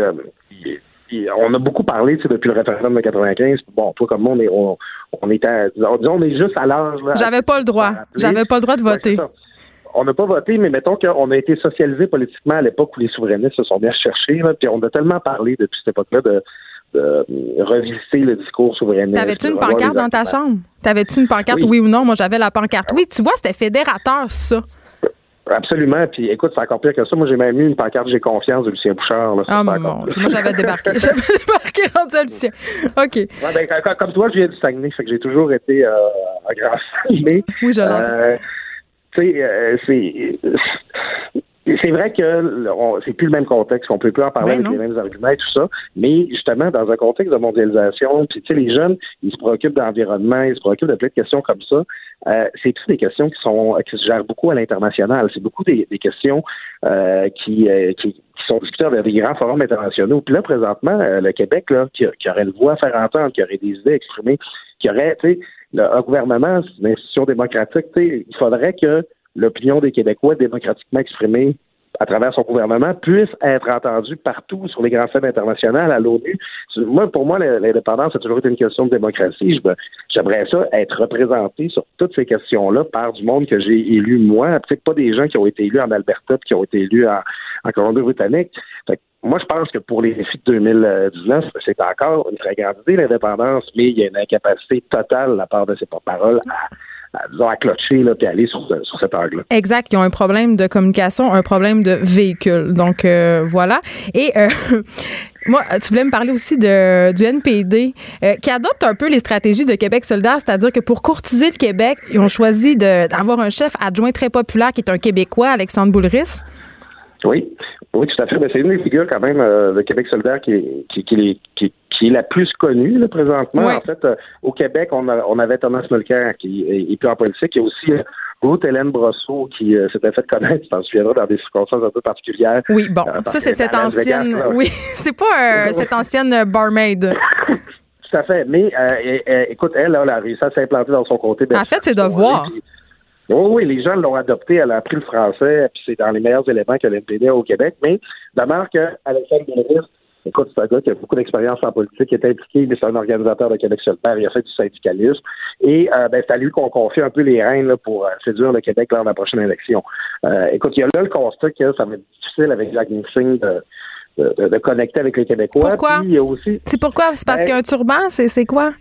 on a beaucoup parlé depuis le référendum de 95. Bon, toi comme moi, on est, on, on était, disons, on est juste à l'âge. J'avais pas le droit. J'avais pas le droit de voter on n'a pas voté, mais mettons qu'on a été socialisé politiquement à l'époque où les souverainistes se sont bien cherchés, puis on a tellement parlé depuis cette époque-là de, revisiter le discours souverainiste. T'avais-tu une pancarte dans ta chambre? T'avais-tu une pancarte, oui. ou non? Moi, j'avais la pancarte. Oui, tu vois, c'était fédérateur, ça. Absolument. Puis écoute, c'est encore pire que ça. Moi, j'ai même eu une pancarte J'ai confiance de Lucien Bouchard. Là, ah, mon Moi, j'avais débarqué. j'avais débarqué rendu à Lucien. OK. Ouais, ben, comme toi, je viens du Saguenay. Fait que j'ai toujours été euh, grand Oui, je l'entends. Euh, euh, c'est c'est vrai que c'est plus le même contexte, on peut plus en parler ben avec les mêmes arguments et tout ça, mais justement dans un contexte de mondialisation, puis tu sais les jeunes, ils se préoccupent d'environnement, ils se préoccupent de plein de questions comme ça. Euh, c'est toutes des questions qui sont qui se gèrent beaucoup à l'international. C'est beaucoup des, questions euh, qui, qui, sont discutées dans des grands forums internationaux. Puis là présentement, le Québec là, qui, qui aurait le voix à faire entendre, qui aurait des idées exprimées, aurait, tu sais, un gouvernement, c'est une institution démocratique, il faudrait que l'opinion des Québécois démocratiquement exprimée à travers son gouvernement puisse être entendue partout sur les grands scènes internationales à l'ONU. Moi, pour moi, l'indépendance a toujours été une question de démocratie. J'aimerais ça être représenté sur toutes ces questions-là par du monde que j'ai élu moi, peut-être pas des gens qui ont été élus en Alberta, qui ont été élus en, en Colombie-Britannique. Moi, je pense que pour les défis de 2019, c'est encore une très grande idée, l'indépendance, mais il y a une incapacité totale de la part de ces porte-paroles à, disons, à clocher, là, puis aller sur, sur cet angle-là. Exact. Ils ont un problème de communication, un problème de véhicule. Donc, euh, voilà. Et euh, moi, tu voulais me parler aussi de, du NPD, euh, qui adopte un peu les stratégies de Québec solidaire, c'est-à-dire que pour courtiser le Québec, ils ont choisi d'avoir un chef adjoint très populaire qui est un Québécois, Alexandre Boulris. Oui, oui, tout à fait. Mais c'est une des figures quand même euh, de Québec solidaire qui qui, qui, qui, qui est la plus connue là, présentement. En fait, euh, au Québec, on, a, on avait Thomas Mulcair qui est, plus en politique. Il y a aussi euh, Ruth Hélène Brosseau qui s'était fait connaître, tu t'en souviendras, dans des circonstances un peu particulières. Oui, bon, ça c'est cette ancienne, oui, c'est pas cette ancienne barmaid. Tout à fait. Mais écoute, elle, elle a réussi à s'implanter dans son côté. En fait, c'est de voir. Oui, oui, les gens l'ont adopté, elle a appris le français, puis c'est dans les meilleurs éléments que l'NPD a au Québec. Mais d'abord que Alexandre Guéris, écoute, c'est un gars qui a beaucoup d'expérience en politique, qui est impliqué, mais c'est un organisateur de Québec solidaire, il a fait du syndicalisme. Et euh, ben, c'est à lui qu'on confie un peu les rênes pour euh, séduire le Québec lors de la prochaine élection. Euh, écoute, il y a là le constat que ça va être difficile avec Jacques Nixon de, de, connecter avec les Québécois. Pourquoi? C'est pourquoi? C'est parce ben, qu'un turban, c'est quoi?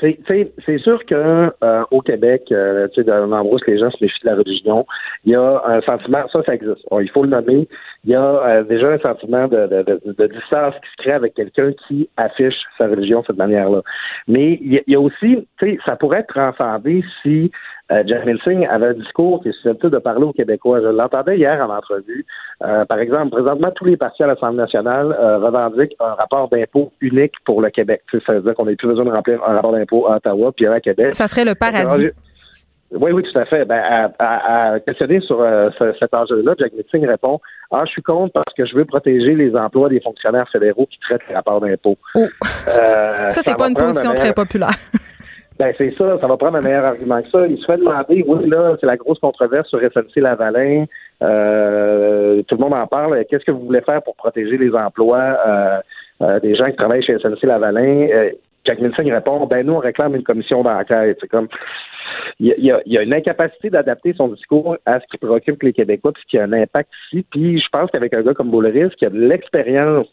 C'est sûr que euh, au Québec, euh, tu sais, dans l'endroit les gens se méfient de la religion, il y a un sentiment, ça, ça existe. il faut le nommer. Il y a euh, déjà un sentiment de, de, de, distance qui se crée avec quelqu'un qui affiche sa religion de cette manière-là. Mais il y, a aussi, tu sais, ça pourrait être transcendé si euh, Jamil Singh avait un discours qui est susceptible de parler aux Québécois. Je l'entendais hier en entrevue. Euh, par exemple, présentement, tous les partis à l'Assemblée nationale euh, revendiquent un rapport d'impôt unique pour le Québec. ça veut dire qu'on n'a plus besoin de remplir un rapport d'impôt à Ottawa puis à Québec. Ça serait le paradis. Oui, oui, tout à fait. Ben, à, à, questionner sur euh, cet enjeu-là, Jack Metzing répond Ah, je suis contre parce que je veux protéger les emplois des fonctionnaires fédéraux qui traitent les rapports d'impôts. Oh. Euh, ça, c'est pas une position très populaire. Ben, c'est ça, ça va prendre un meilleur argument que ça. Il se fait demander, oui, là, c'est la grosse controverse sur SNC-Lavalin. Euh, tout le monde en parle. Qu'est-ce que vous voulez faire pour protéger les emplois euh, des gens qui travaillent chez SNC-Lavalin? Jack Milson répond, ben nous, on réclame une commission d'enquête. C'est comme il y, a, il y, a, une incapacité d'adapter son discours à ce qui préoccupe les Québécois, puis qui a un impact ici. Puis je pense qu'avec un gars comme Boulris, qui a de l'expérience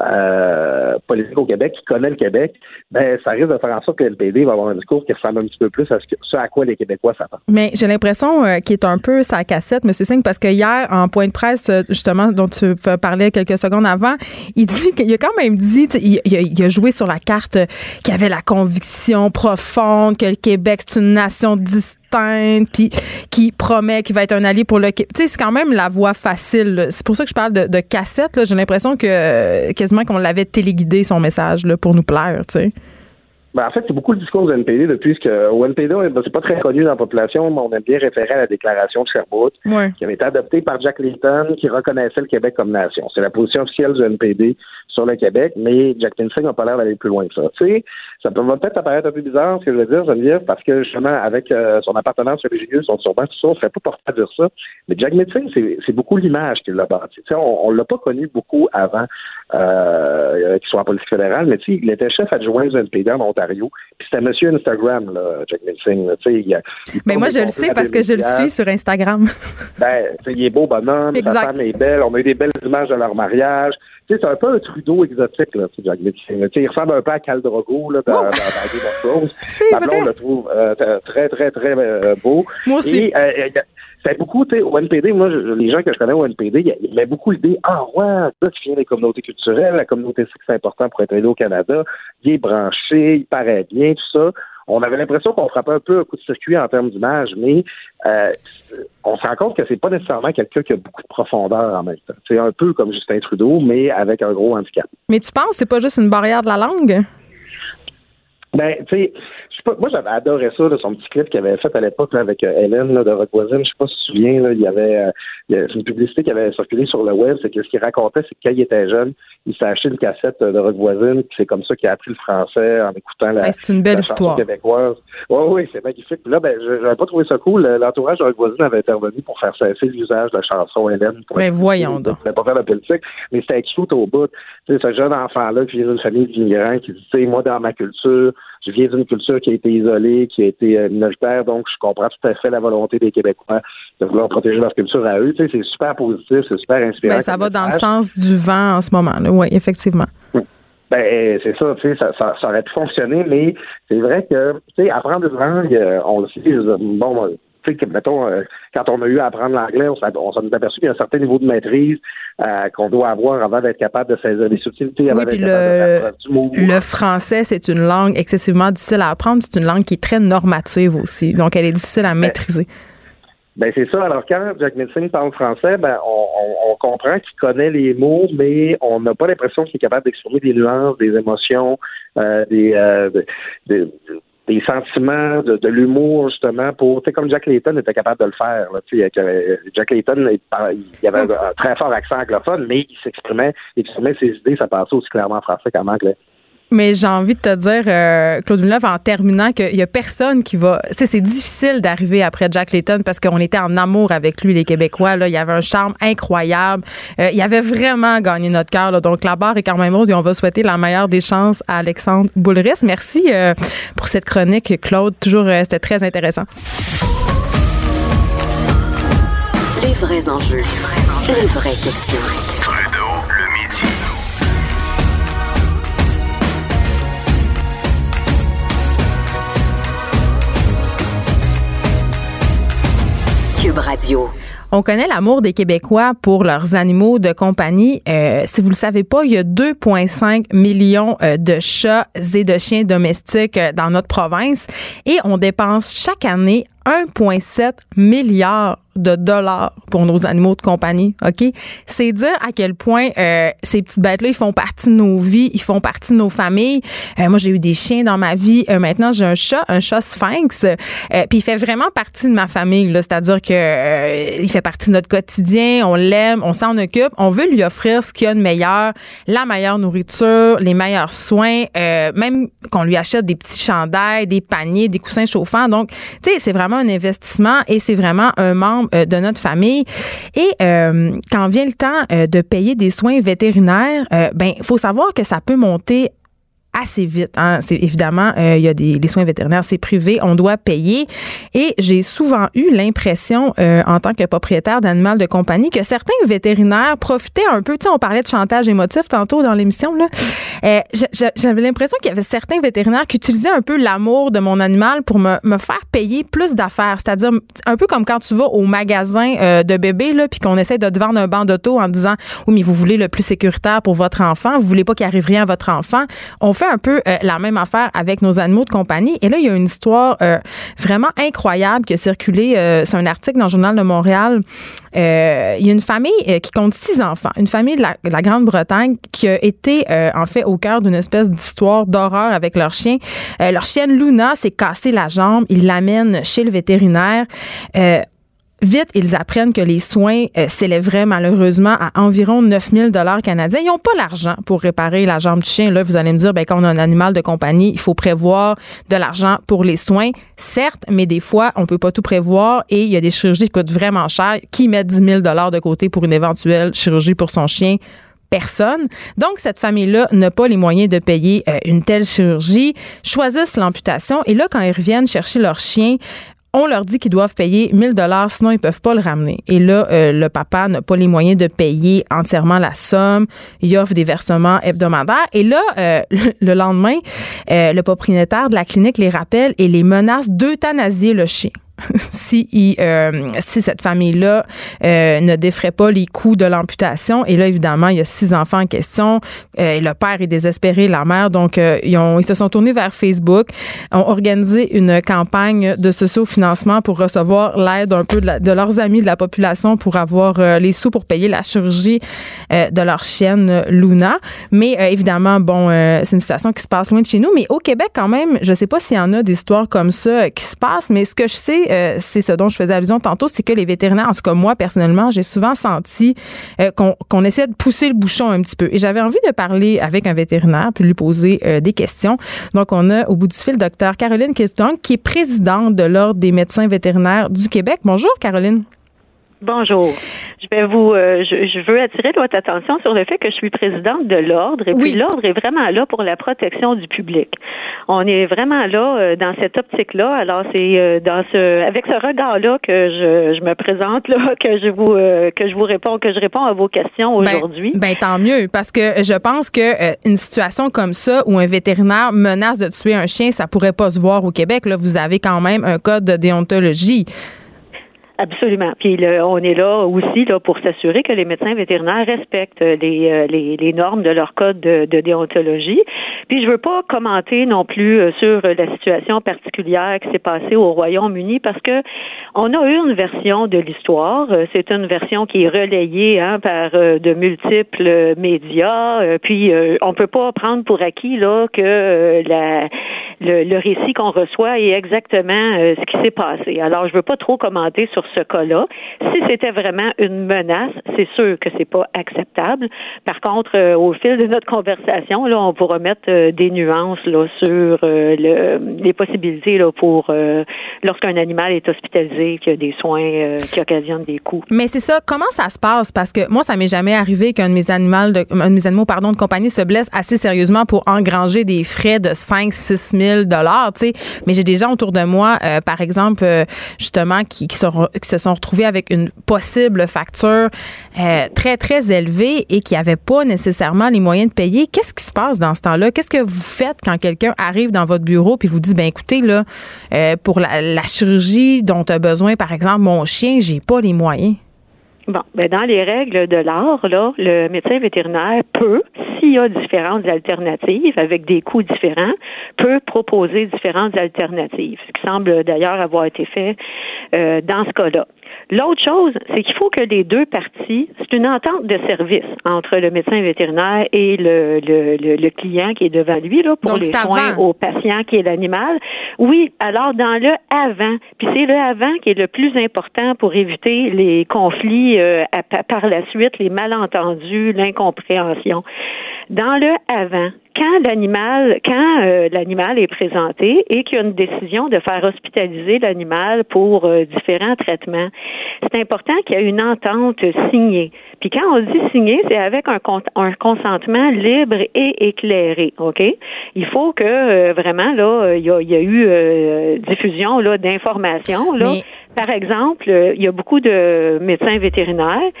euh, politique au Québec, qui connaît le Québec, ben ça risque de faire en sorte que le NPD va avoir un discours qui ressemble un petit peu plus à ce, à quoi les Québécois s'attendent. Mais j'ai l'impression euh, qu'il est un peu sa cassette, M. Singh, parce que hier, en point de presse, euh, justement, dont tu parlais quelques secondes avant, il dit qu'il a quand même dit, il, il, a, joué sur la carte qu'il avait la conviction profonde que le Québec, c'est une nation distincte puis qui promet qu'il va être un allié pour le. Tu sais, c'est quand même la voie facile. C'est pour ça que je parle de, cassette. J'ai l'impression que quasiment qu'on l'avait téléguidé son message là, pour nous plaire. Tu sais. Ben, en fait, c'est beaucoup le discours du NPD depuis que au NPD, ben, c'est pas très connu dans la population, mais on aime bien référer à la déclaration de Sherbrooke, qui avait été adoptée par Jack Layton, qui reconnaissait le Québec comme nation. C'est la position officielle du NPD sur le Québec, mais Jack Layton n'a pas l'air d'aller plus loin que ça. Tu sais, ça peut peut-être apparaître un peu bizarre, ce que je veux dire, Geneviève, parce que justement, avec euh, son appartenance religieuse, son turban, tout ça, on serait pas porté à dire ça. Mais Jack Layton, c'est beaucoup l'image qu'il a bâti. Tu sais, on, on l'a pas connu beaucoup avant euh, qu'il soit en politique fédérale, mais tu sais, il était chef adjoint du NPD en Ontario puis c'était monsieur Instagram, là, Jack Milsing. Mais moi, je le sais parce que je le suis sur Instagram. ben, il est beau bonhomme, sa femme est belle. On a eu des belles images de leur mariage. c'est un peu un Trudeau exotique, là, Jack Milsing. il ressemble un peu à Cal Drogo là, dans, oh. dans, Game of Thrones. C'est vrai. on le trouve euh, très, très, très euh, beau. Moi aussi. Et, euh, beaucoup, tu sais, au NPD, moi, les gens que je connais au NPD, il y a beaucoup l'idée, ah ouais, ça qui vient des communautés culturelles, la communauté c'est important pour être aidé au Canada, il est branché, il paraît bien, tout ça. On avait l'impression qu'on frappait un peu un coup de circuit en termes d'image, mais euh, on se rend compte que c'est pas nécessairement quelqu'un qui a beaucoup de profondeur en même temps. C'est un peu comme Justin Trudeau, mais avec un gros handicap. Mais tu penses que c'est pas juste une barrière de la langue? Ben, tu sais, moi, j'avais adoré ça, son petit clip qu'il avait fait à l'époque avec euh, Hélène là, de Rock Voisine. Je sais pas si tu te souviens, là, il y avait euh, une publicité qui avait circulé sur le web. C'est que ce qu'il racontait, c'est que quand il était jeune, il s'est acheté une cassette de Rock Voisine, puis c'est comme ça qu'il a appris le français en écoutant la, c'est une belle histoire. québécoise. Oui, oui, c'est magnifique. Puis là, ben, j'avais pas trouvé ça cool. L'entourage de Rock Voisine avait intervenu pour faire cesser l'usage de la chanson Hélène. Mais ben, voyons donc. Il pas faire de politique, mais c'était cute au bout. Tu sais, ce jeune enfant-là qui vient d'une famille d'immigrants qui dit, tu sais, moi, dans ma culture, je viens d'une culture qui a été isolée, qui a été euh, minoritaire, donc je comprends tout à fait la volonté des Québécois de vouloir protéger leur culture à eux. Tu sais, c'est super positif, c'est super inspirant. Ben, ça va dans le sens du vent en ce moment, là. Oui, effectivement. Ben, c'est ça, tu sais, ça, ça, aurait pu fonctionner, mais c'est vrai que, tu sais, apprendre une langue, euh, on le sait, bon, tu sais, mettons, euh, quand on a eu à apprendre l'anglais, on, s'est aperçu qu'il y a un certain niveau de maîtrise euh, qu'on doit avoir avant d'être capable de saisir les subtilités, avant d'être capable le, le français, c'est une langue excessivement difficile à apprendre. C'est une langue qui est très normative aussi. Donc, elle est difficile à ben, maîtriser. Ben c'est ça. Alors quand Jack Milsing parle français, ben on, comprend qu'il connaît les mots, mais on n'a pas l'impression qu'il est capable d'exprimer des nuances, des émotions, euh, des, des sentiments, de, l'humour, justement, pour, tu sais, comme Jack Layton était capable de le faire. Là, euh, Jack Layton, il, avait un, très fort accent anglophone, mais il s'exprimait, il exprimait ses idées, ça passait aussi clairement en français qu'en anglais. Mais j'ai envie de te dire, euh, Claude Villeneuve, en terminant, qu'il y a personne qui va. C'est difficile d'arriver après Jack Layton parce qu'on était en amour avec lui, les Québécois. Là. Il y avait un charme incroyable. Euh, il avait vraiment gagné notre cœur. Donc la barre est quand même haute et on va souhaiter la meilleure des chances à Alexandre Boulris. Merci euh, pour cette chronique, Claude. Toujours, c'était très intéressant. Les vrais enjeux, les vraies questions. On connaît l'amour des Québécois pour leurs animaux de compagnie. Euh, si vous le savez pas, il y a 2,5 millions euh, de chats et de chiens domestiques euh, dans notre province et on dépense chaque année 1,7 milliard de dollars pour nos animaux de compagnie, OK? C'est dire à quel point euh, ces petites bêtes-là, ils font partie de nos vies, ils font partie de nos familles. Euh, moi, j'ai eu des chiens dans ma vie. Euh, maintenant, j'ai un chat, un chat sphinx. Puis il fait vraiment partie de ma famille. C'est-à-dire que il fait partie de notre quotidien, on l'aime, on s'en occupe. On veut lui offrir ce qu'il y a de meilleur, la meilleure nourriture, les meilleurs soins, même qu'on lui achète des petits chandails, des paniers, des coussins chauffants. Donc, tu sais, c'est vraiment un investissement et c'est vraiment un membre euh, de notre famille. Et euh, quand vient le temps euh, de payer des soins vétérinaires, ben il faut savoir que ça peut monter assez vite. Hein. C'est évidemment, euh, il y a des les soins vétérinaires, c'est privé, on doit payer. Et j'ai souvent eu l'impression, euh, en tant que propriétaire d'animal de compagnie, que certains vétérinaires profitaient un peu. Tu sais, on parlait de chantage émotif tantôt dans l'émission. Là, euh, j'avais l'impression qu'il y avait certains vétérinaires qui utilisaient un peu l'amour de mon animal pour me, me faire payer plus d'affaires. C'est-à-dire un peu comme quand tu vas au magasin euh, de bébés là, puis qu'on essaie de te vendre un banc d'auto en disant, oui, mais vous voulez le plus sécuritaire pour votre enfant, vous voulez pas qu'il arrive rien à votre enfant. Un peu euh, la même affaire avec nos animaux de compagnie. Et là, il y a une histoire euh, vraiment incroyable qui a circulé. Euh, c'est un article dans le Journal de Montréal. il y a une famille qui compte six enfants, une famille de la, Grande-Bretagne qui a été en fait au cœur d'une espèce d'histoire d'horreur avec leur chien. leur chienne Luna s'est cassée la jambe. Ils l'amènent chez le vétérinaire. Vite, ils apprennent que les soins euh, s'élèveraient malheureusement à environ 9000 dollars canadiens. Ils n'ont pas l'argent pour réparer la jambe du chien. Là, vous allez me dire, ben, quand on a un animal de compagnie, il faut prévoir de l'argent pour les soins. Certes, mais des fois, on peut pas tout prévoir et il y a des chirurgies qui coûtent vraiment cher. Qui met 10 000 dollars de côté pour une éventuelle chirurgie pour son chien? personne. Donc, cette famille-là n'a pas les moyens de payer euh, une telle chirurgie, choisissent l'amputation et là, quand ils reviennent chercher leur chien, on leur dit qu'ils doivent payer 1000 dollars, sinon ils peuvent pas le ramener. Et là, euh, le papa n'a pas les moyens de payer entièrement la somme. Il offre des versements hebdomadaires. Et là, euh, le lendemain, euh, le propriétaire de la clinique les rappelle et les menace d'euthanasier le chien. si, euh, si cette famille-là euh, ne défrait pas les coûts de l'amputation. Et là, évidemment, il y a six enfants en question. Euh, le père est désespéré, la mère. Donc, ils, se sont tournés vers Facebook, ont organisé une campagne de socio-financement pour recevoir l'aide un peu de, leurs amis de la population pour avoir les sous pour payer la chirurgie de leur chienne Luna. Mais évidemment, bon, c'est une situation qui se passe loin de chez nous. Mais au Québec, quand même, je sais pas s'il y en a des histoires comme ça qui se passent, mais ce que je sais, euh, c'est ce dont je faisais allusion tantôt, c'est que les vétérinaires, en tout cas moi personnellement, j'ai souvent senti euh, qu'on essaie de pousser le bouchon un petit peu. Et j'avais envie de parler avec un vétérinaire puis lui poser euh, des questions. Donc on a au bout du fil docteur Caroline Kiston, qui est présidente de l'Ordre des médecins vétérinaires du Québec. Bonjour Caroline. Bonjour. Je vais vous, euh, je, veux attirer votre attention sur le fait que je suis présidente de l'ordre et puis l'ordre est vraiment là pour la protection du public. On est vraiment là euh, dans cette optique-là. Alors c'est euh, dans ce, avec ce regard-là que je, je, me présente là, que je vous, que je vous réponds, que je réponds à vos questions ben, aujourd'hui. Ben, tant mieux parce que je pense que une situation comme ça où un vétérinaire menace de tuer un chien, ça pourrait pas se voir au Québec. Là, vous avez quand même un code de déontologie. Absolument. Puis on est là aussi là pour s'assurer que les médecins vétérinaires respectent les, euh, les, les normes de leur code de, de, déontologie. Puis je veux pas commenter non plus euh, sur la situation particulière qui s'est passée au Royaume-Uni parce que on a une version de l'histoire. Euh, c'est une version qui est relayée hein, par de multiples médias. Puis on peut pas prendre pour acquis là que la, le, le récit qu'on reçoit est exactement ce qui s'est passé. Alors je veux pas trop commenter sur ce cas-là. Si c'était vraiment une menace, c'est sûr que c'est pas acceptable. Par contre, euh, au fil de notre conversation, là, on pourra mettre euh, des nuances là, sur euh, le, les possibilités là, pour lorsqu'un animal est hospitalisé, qu'il y a des soins qui occasionnent des coûts. Mais c'est ça. Comment ça se passe? Parce que moi, ça m'est jamais arrivé qu'un de mes animaux de, un de mes animaux pardon, de compagnie se blesse assez sérieusement pour engranger des frais de 5 6 000 dollars. Mais j'ai des gens autour de moi, par exemple, justement, qui, sont, qui se sont retrouvés avec une possible facture euh, très, très élevée et qui n'avaient pas nécessairement les moyens de payer. Qu'est-ce qui se passe dans ce temps-là? Qu'est-ce que vous faites quand quelqu'un arrive dans votre bureau puis vous dit, ben écoutez, là, euh, pour la, chirurgie dont a besoin, par exemple, mon chien, j'ai pas les moyens? Bon, ben dans les règles de l'art, là, le médecin vétérinaire peut, s'il y a différentes alternatives avec des coûts différents, peut proposer différentes alternatives, ce qui semble d'ailleurs avoir été fait euh, dans ce cas-là. L'autre chose, c'est qu'il faut que les deux parties, c'est une entente de service entre le médecin vétérinaire et le, le, le, client qui est devant lui là, pour les soins au patient qui est l'animal. Oui, alors dans le avant, puis c'est le avant qui est le plus important pour éviter les conflits euh, par la suite, les malentendus, l'incompréhension. Dans le avant, quand l'animal, quand euh, l'animal est présenté et qu'il y a une décision de faire hospitaliser l'animal pour euh, différents traitements, c'est important qu'il y ait une entente signée. Puis quand on dit signer, c'est avec un, un, consentement libre et éclairé, ok? Il faut que euh, vraiment là, il y a, y a, eu diffusion là d'informations là. Par exemple, il y a beaucoup de médecins vétérinaires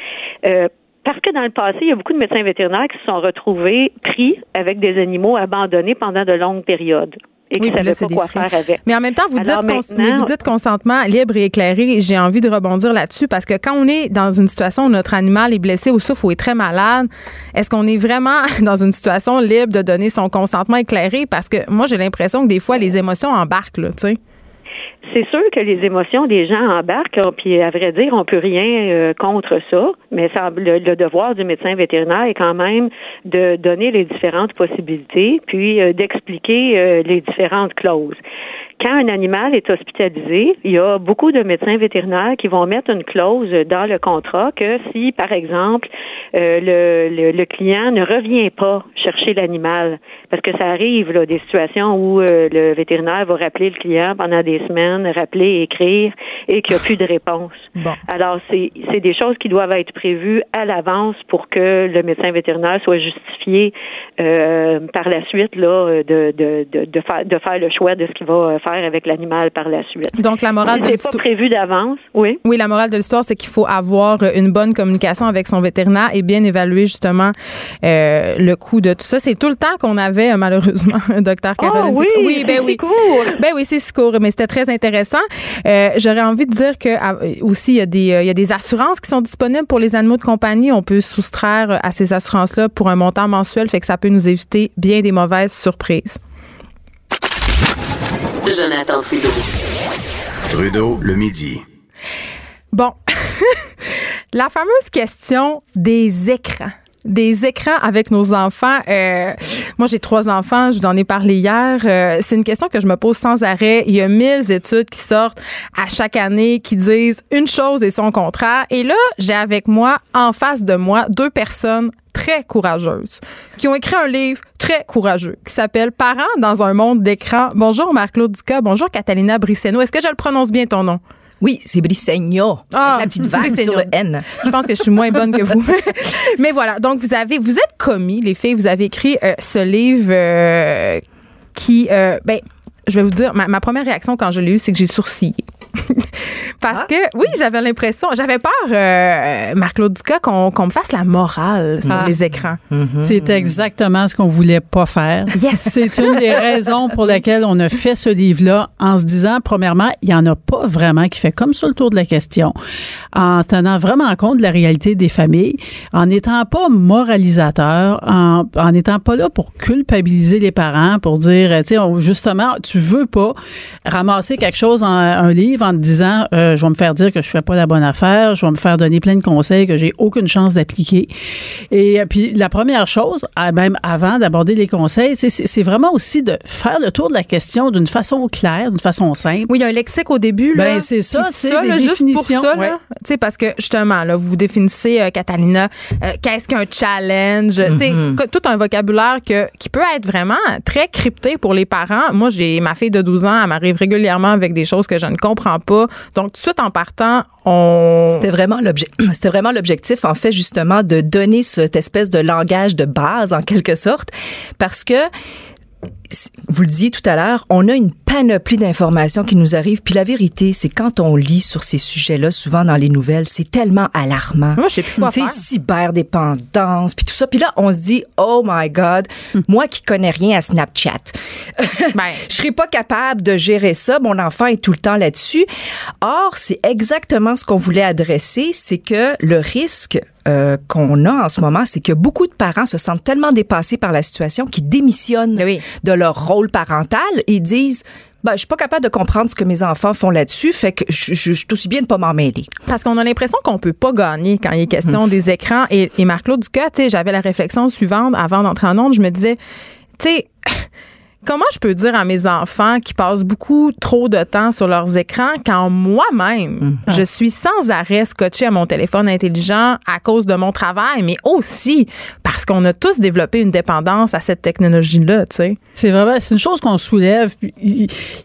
parce que dans le passé, il y a beaucoup de médecins vétérinaires qui se sont retrouvés pris avec des animaux abandonnés pendant de longues périodes. Et ne savaient pas quoi faire avec. Mais en même temps, vous dites, vous dites consentement libre et éclairé. J'ai envie de rebondir là-dessus parce que quand on est dans une situation où notre animal est blessé ou souffre ou est très malade, est-ce qu'on est vraiment dans une situation libre de donner son consentement éclairé? Parce que moi, j'ai l'impression que des fois, les émotions embarquent, là, tu sais c'est sûr que les émotions des gens embarquent, puis à vrai dire, on peut rien euh, contre ça, mais ça, le, devoir du médecin vétérinaire est quand même de donner les différentes possibilités, puis euh, d'expliquer euh, les différentes clauses quand un animal est hospitalisé, il y a beaucoup de médecins vétérinaires qui vont mettre une clause dans le contrat que si, par exemple, euh, le, le, client ne revient pas chercher l'animal, parce que ça arrive, là, des situations où euh, le vétérinaire va rappeler le client pendant des semaines, rappeler, écrire, et qu'il n'y a plus de réponse. Alors, c'est, des choses qui doivent être prévues à l'avance pour que le médecin vétérinaire soit justifié euh, par la suite là, de, de, de, de, faire, de faire le choix de ce qu'il va avec l'animal par la suite. Donc, la morale de l'histoire. pas prévu d'avance, oui. Oui, la morale de l'histoire, c'est qu'il faut avoir une bonne communication avec son vétérinaire et bien évaluer justement euh, le coût de tout ça. C'est tout le temps qu'on avait, euh, malheureusement, docteur Caroline. Oh, oui, oui, ben oui. Court. Ben oui, c'est si court, mais c'était très intéressant. Euh, J'aurais envie de dire que ah, aussi, il y, a des, il y a des assurances qui sont disponibles pour les animaux de compagnie. On peut soustraire à ces assurances-là pour un montant mensuel, fait que ça peut nous éviter bien des mauvaises surprises. Jonathan Trudeau. Trudeau, le midi. Bon, la fameuse question des écrans des écrans avec nos enfants. Euh, moi, j'ai trois enfants, je vous en ai parlé hier. Euh, c'est une question que je me pose sans arrêt. Il y a mille études qui sortent à chaque année qui disent une chose et son contraire. Et là, j'ai avec moi, en face de moi, deux personnes très courageuses, qui ont écrit un livre très courageux qui s'appelle Parents dans un monde d'écran. Bonjour Marc-Claude bonjour Catalina Brisseno. Est-ce que je le prononce bien ton nom? Oui, c'est Brisegno. Ah, la petite vague sur le N. Je pense que je suis moins bonne que vous. Mais voilà, donc vous avez, vous êtes commis, les filles, vous avez écrit euh, ce livre euh, qui, euh, ben, je vais vous dire, ma, ma première réaction quand je l'ai eu, c'est que j'ai sourcillé. Parce ah. que, oui, j'avais l'impression, j'avais peur, euh, Marc-Claude Ducas, qu'on me fasse la morale sur ah. les écrans. Mm-hmm. C'est exactement ce qu'on voulait pas faire. Yes. C'est une des raisons pour lesquelles on a fait ce livre-là en se disant, premièrement, il y en a pas vraiment qui fait comme sur le tour de la question, en tenant vraiment compte de la réalité des familles, en n'étant pas moralisateur, en n'étant pas là pour culpabiliser les parents, pour dire, tu sais, justement, tu veux pas ramasser quelque chose en un livre en te disant euh, je vais me faire dire que je fais pas la bonne affaire, je vais me faire donner plein de conseils que j'ai aucune chance d'appliquer. Et euh, puis la première chose, même avant d'aborder les conseils, c'est vraiment aussi de faire le tour de la question d'une façon claire, d'une façon simple. Oui, il y a un lexique au début là. Ben c'est ça, c'est des là, définitions. Juste pour ça, sais parce que justement là, vous définissez euh, Catalina, qu'est-ce qu'un challenge, tu sais mm-hmm. tout un vocabulaire que qui peut être vraiment très crypté pour les parents. Moi, j'ai ma fille de 12 ans, elle m'arrive régulièrement avec des choses que je ne comprends Donc, tout en partant, on. C'était vraiment l'objectif, en fait, justement, de donner cette espèce de langage de base, en quelque sorte, parce que vous le disiez tout à l'heure, on a une panoplie d'informations qui nous arrivent. Puis la vérité, c'est quand on lit sur ces sujets-là, souvent dans les nouvelles, c'est tellement alarmant. Moi, je sais plus quoi faire. cyberdépendance, puis tout ça. Puis là, on se dit, oh my God, hmm. moi qui connais rien à Snapchat, ben. je serais pas capable de gérer ça. Mon enfant est tout le temps là-dessus. Or, c'est exactement ce qu'on voulait adresser, c'est que le risque euh, qu'on a en ce moment, c'est que beaucoup de parents se sentent tellement dépassés par la situation qu'ils démissionnent de leur rôle parental et disent Ben, je suis pas capable de comprendre ce que mes enfants font là-dessus, fait que je, je, je suis aussi bien de pas m'en mêler. Parce qu'on a l'impression qu'on peut pas gagner quand il est question des écrans. Et, et Marc-Claude sais, j'avais la réflexion suivante avant d'entrer en onde. Je me disais, tu sais, Comment je peux dire à mes enfants qui passent beaucoup trop de temps sur leurs écrans quand moi-même, je suis sans arrêt scotché à mon téléphone intelligent à cause de mon travail, mais aussi parce qu'on a tous développé une dépendance à cette technologie-là, tu sais? C'est vraiment, c'est une chose qu'on soulève.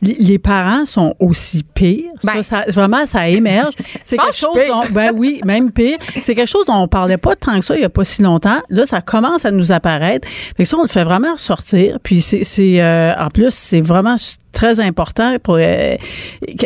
Les parents sont aussi pires. Ben. ça, ça- vraiment, ça émerge. C'est quelque chose dont, ben oui, même pire. C'est quelque chose dont on parlait pas tant que ça il y a pas si longtemps. Là, ça commence à nous apparaître. Fait que ça, on le fait vraiment ressortir. Puis c'est, c'est euh, en plus, c'est vraiment très important pour euh,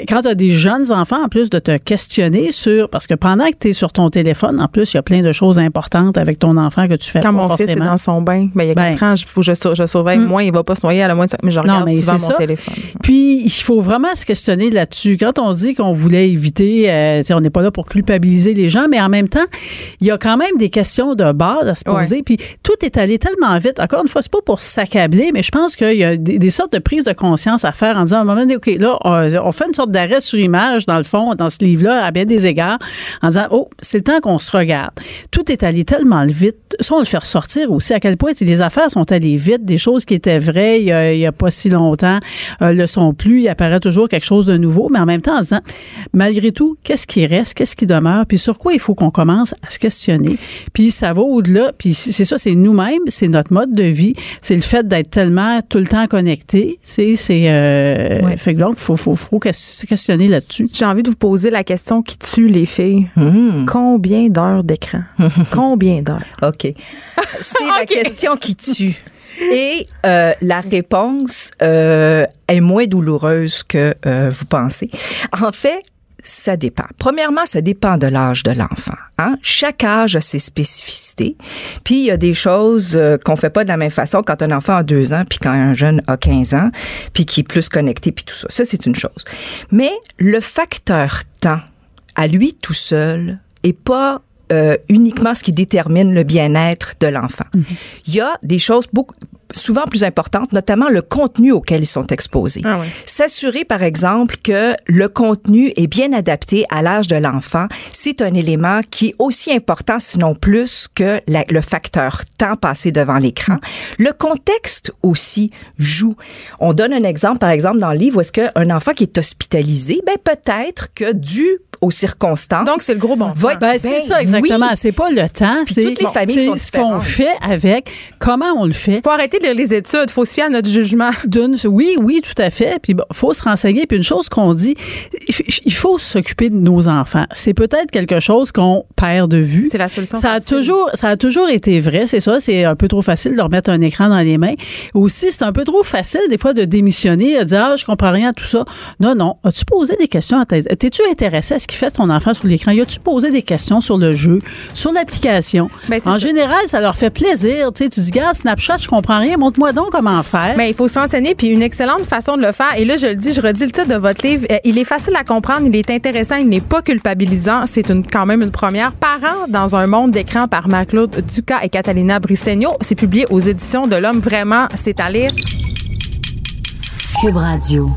quand tu as des jeunes enfants en plus de te questionner sur parce que pendant que tu es sur ton téléphone en plus il y a plein de choses importantes avec ton enfant que tu fais Quand pas mon fils est forcément. dans son bain, ben, il y a Ben. quatre ans, il faut je, je surveille. Mm. Moi, il va pas se noyer à la moitié, mais je regarde mais souvent mon ça. téléphone. Puis, il faut vraiment se questionner là-dessus. Quand on dit qu'on voulait éviter, euh, on n'est pas là pour culpabiliser les gens, mais en même temps, il y a quand même des questions de base à se poser. Puis, tout est allé tellement vite. Encore une fois, c'est pas pour s'accabler, mais je pense qu'il y a des, des sortes de prises de conscience à en disant à un moment donné, OK, là, on, fait une sorte d'arrêt sur image, dans le fond, dans ce livre-là, à bien des égards, en disant, oh, c'est le temps qu'on se regarde. Tout est allé tellement vite. Ça, on le fait ressortir aussi. À quel point, les affaires sont allées vite. Des choses qui étaient vraies il y a, pas si longtemps euh, le sont plus. Il apparaît toujours quelque chose de nouveau. Mais en même temps, en disant, malgré tout, qu'est-ce qui reste? Qu'est-ce qui demeure? Puis sur quoi il faut qu'on commence à se questionner? Puis ça va au-delà. Puis c'est c'est ça, c'est nous-mêmes, c'est notre mode de vie. C'est le fait d'être tellement tout le temps connecté. C'est, c'est, euh, Ouais. fait que donc, faut, faut, faut que- se questionner là-dessus. J'ai envie de vous poser la question qui tue les filles. Hmm. Combien d'heures d'écran? Combien d'heures? OK. C'est la question qui tue. Et euh, la réponse euh, est moins douloureuse que euh, vous pensez. En fait, ça dépend. Premièrement, ça dépend de l'âge de l'enfant. Hein? Chaque âge a ses spécificités. Puis il y a des choses euh, qu'on fait pas de la même façon quand un enfant a deux ans, puis quand un jeune a 15 ans, puis qui est plus connecté, puis tout ça. Ça, c'est une chose. Mais le facteur temps, à lui tout seul, est pas euh, uniquement ce qui détermine le bien-être de l'enfant. Il y a des choses beaucoup souvent plus importantes, notamment le contenu auquel ils sont exposés. Ah oui. S'assurer, par exemple, que le contenu est bien adapté à l'âge de l'enfant, c'est un élément qui est aussi important, sinon plus, que la- le facteur temps passé devant l'écran. Le contexte aussi joue. On donne un exemple, par exemple, dans le livre, où est-ce qu'un enfant qui est hospitalisé, ben peut-être que dû aux circonstances, Donc, c'est le gros bon sens. Ben, c'est Ben ça, exactement. oui. C'est pas le temps. Puis C'est toutes les familles c'est sont ce qu'on fait avec, comment on le fait? Faut arrêter de lire les études. Faut se fier à notre jugement. D'une, oui, oui, tout à fait. Puis bon, faut se renseigner. Puis une chose qu'on dit, il faut s'occuper de nos enfants. C'est peut-être quelque chose qu'on perd de vue. C'est la solution Ça a facile. toujours, ça a toujours été vrai. C'est ça. C'est un peu trop facile de remettre un écran dans les mains. Aussi, c'est un peu trop facile des fois de démissionner, de dire ah je comprends rien à tout ça. Non, non. As-tu posé des questions à tes- T'es-tu intéressé à ce qui fait ton enfant sur l'écran Y a-tu posé des questions sur le jeu, sur l'application? Ben, En ça. général, ça leur fait plaisir. Tu sais, tu dis gars, Snapchat, je comprends rien. Montre-moi donc comment faire. Mais il faut s'enseigner, puis une excellente façon de le faire. Et là, je le dis, je redis le titre de votre livre. Euh, il est facile à comprendre, il est intéressant, il n'est pas culpabilisant. C'est une, quand même une première. Parents dans un monde d'écran par Marc-Claude Ducas et Catalina Brissegno. C'est publié aux éditions de l'Homme. Vraiment, c'est à lire. Cube Radio.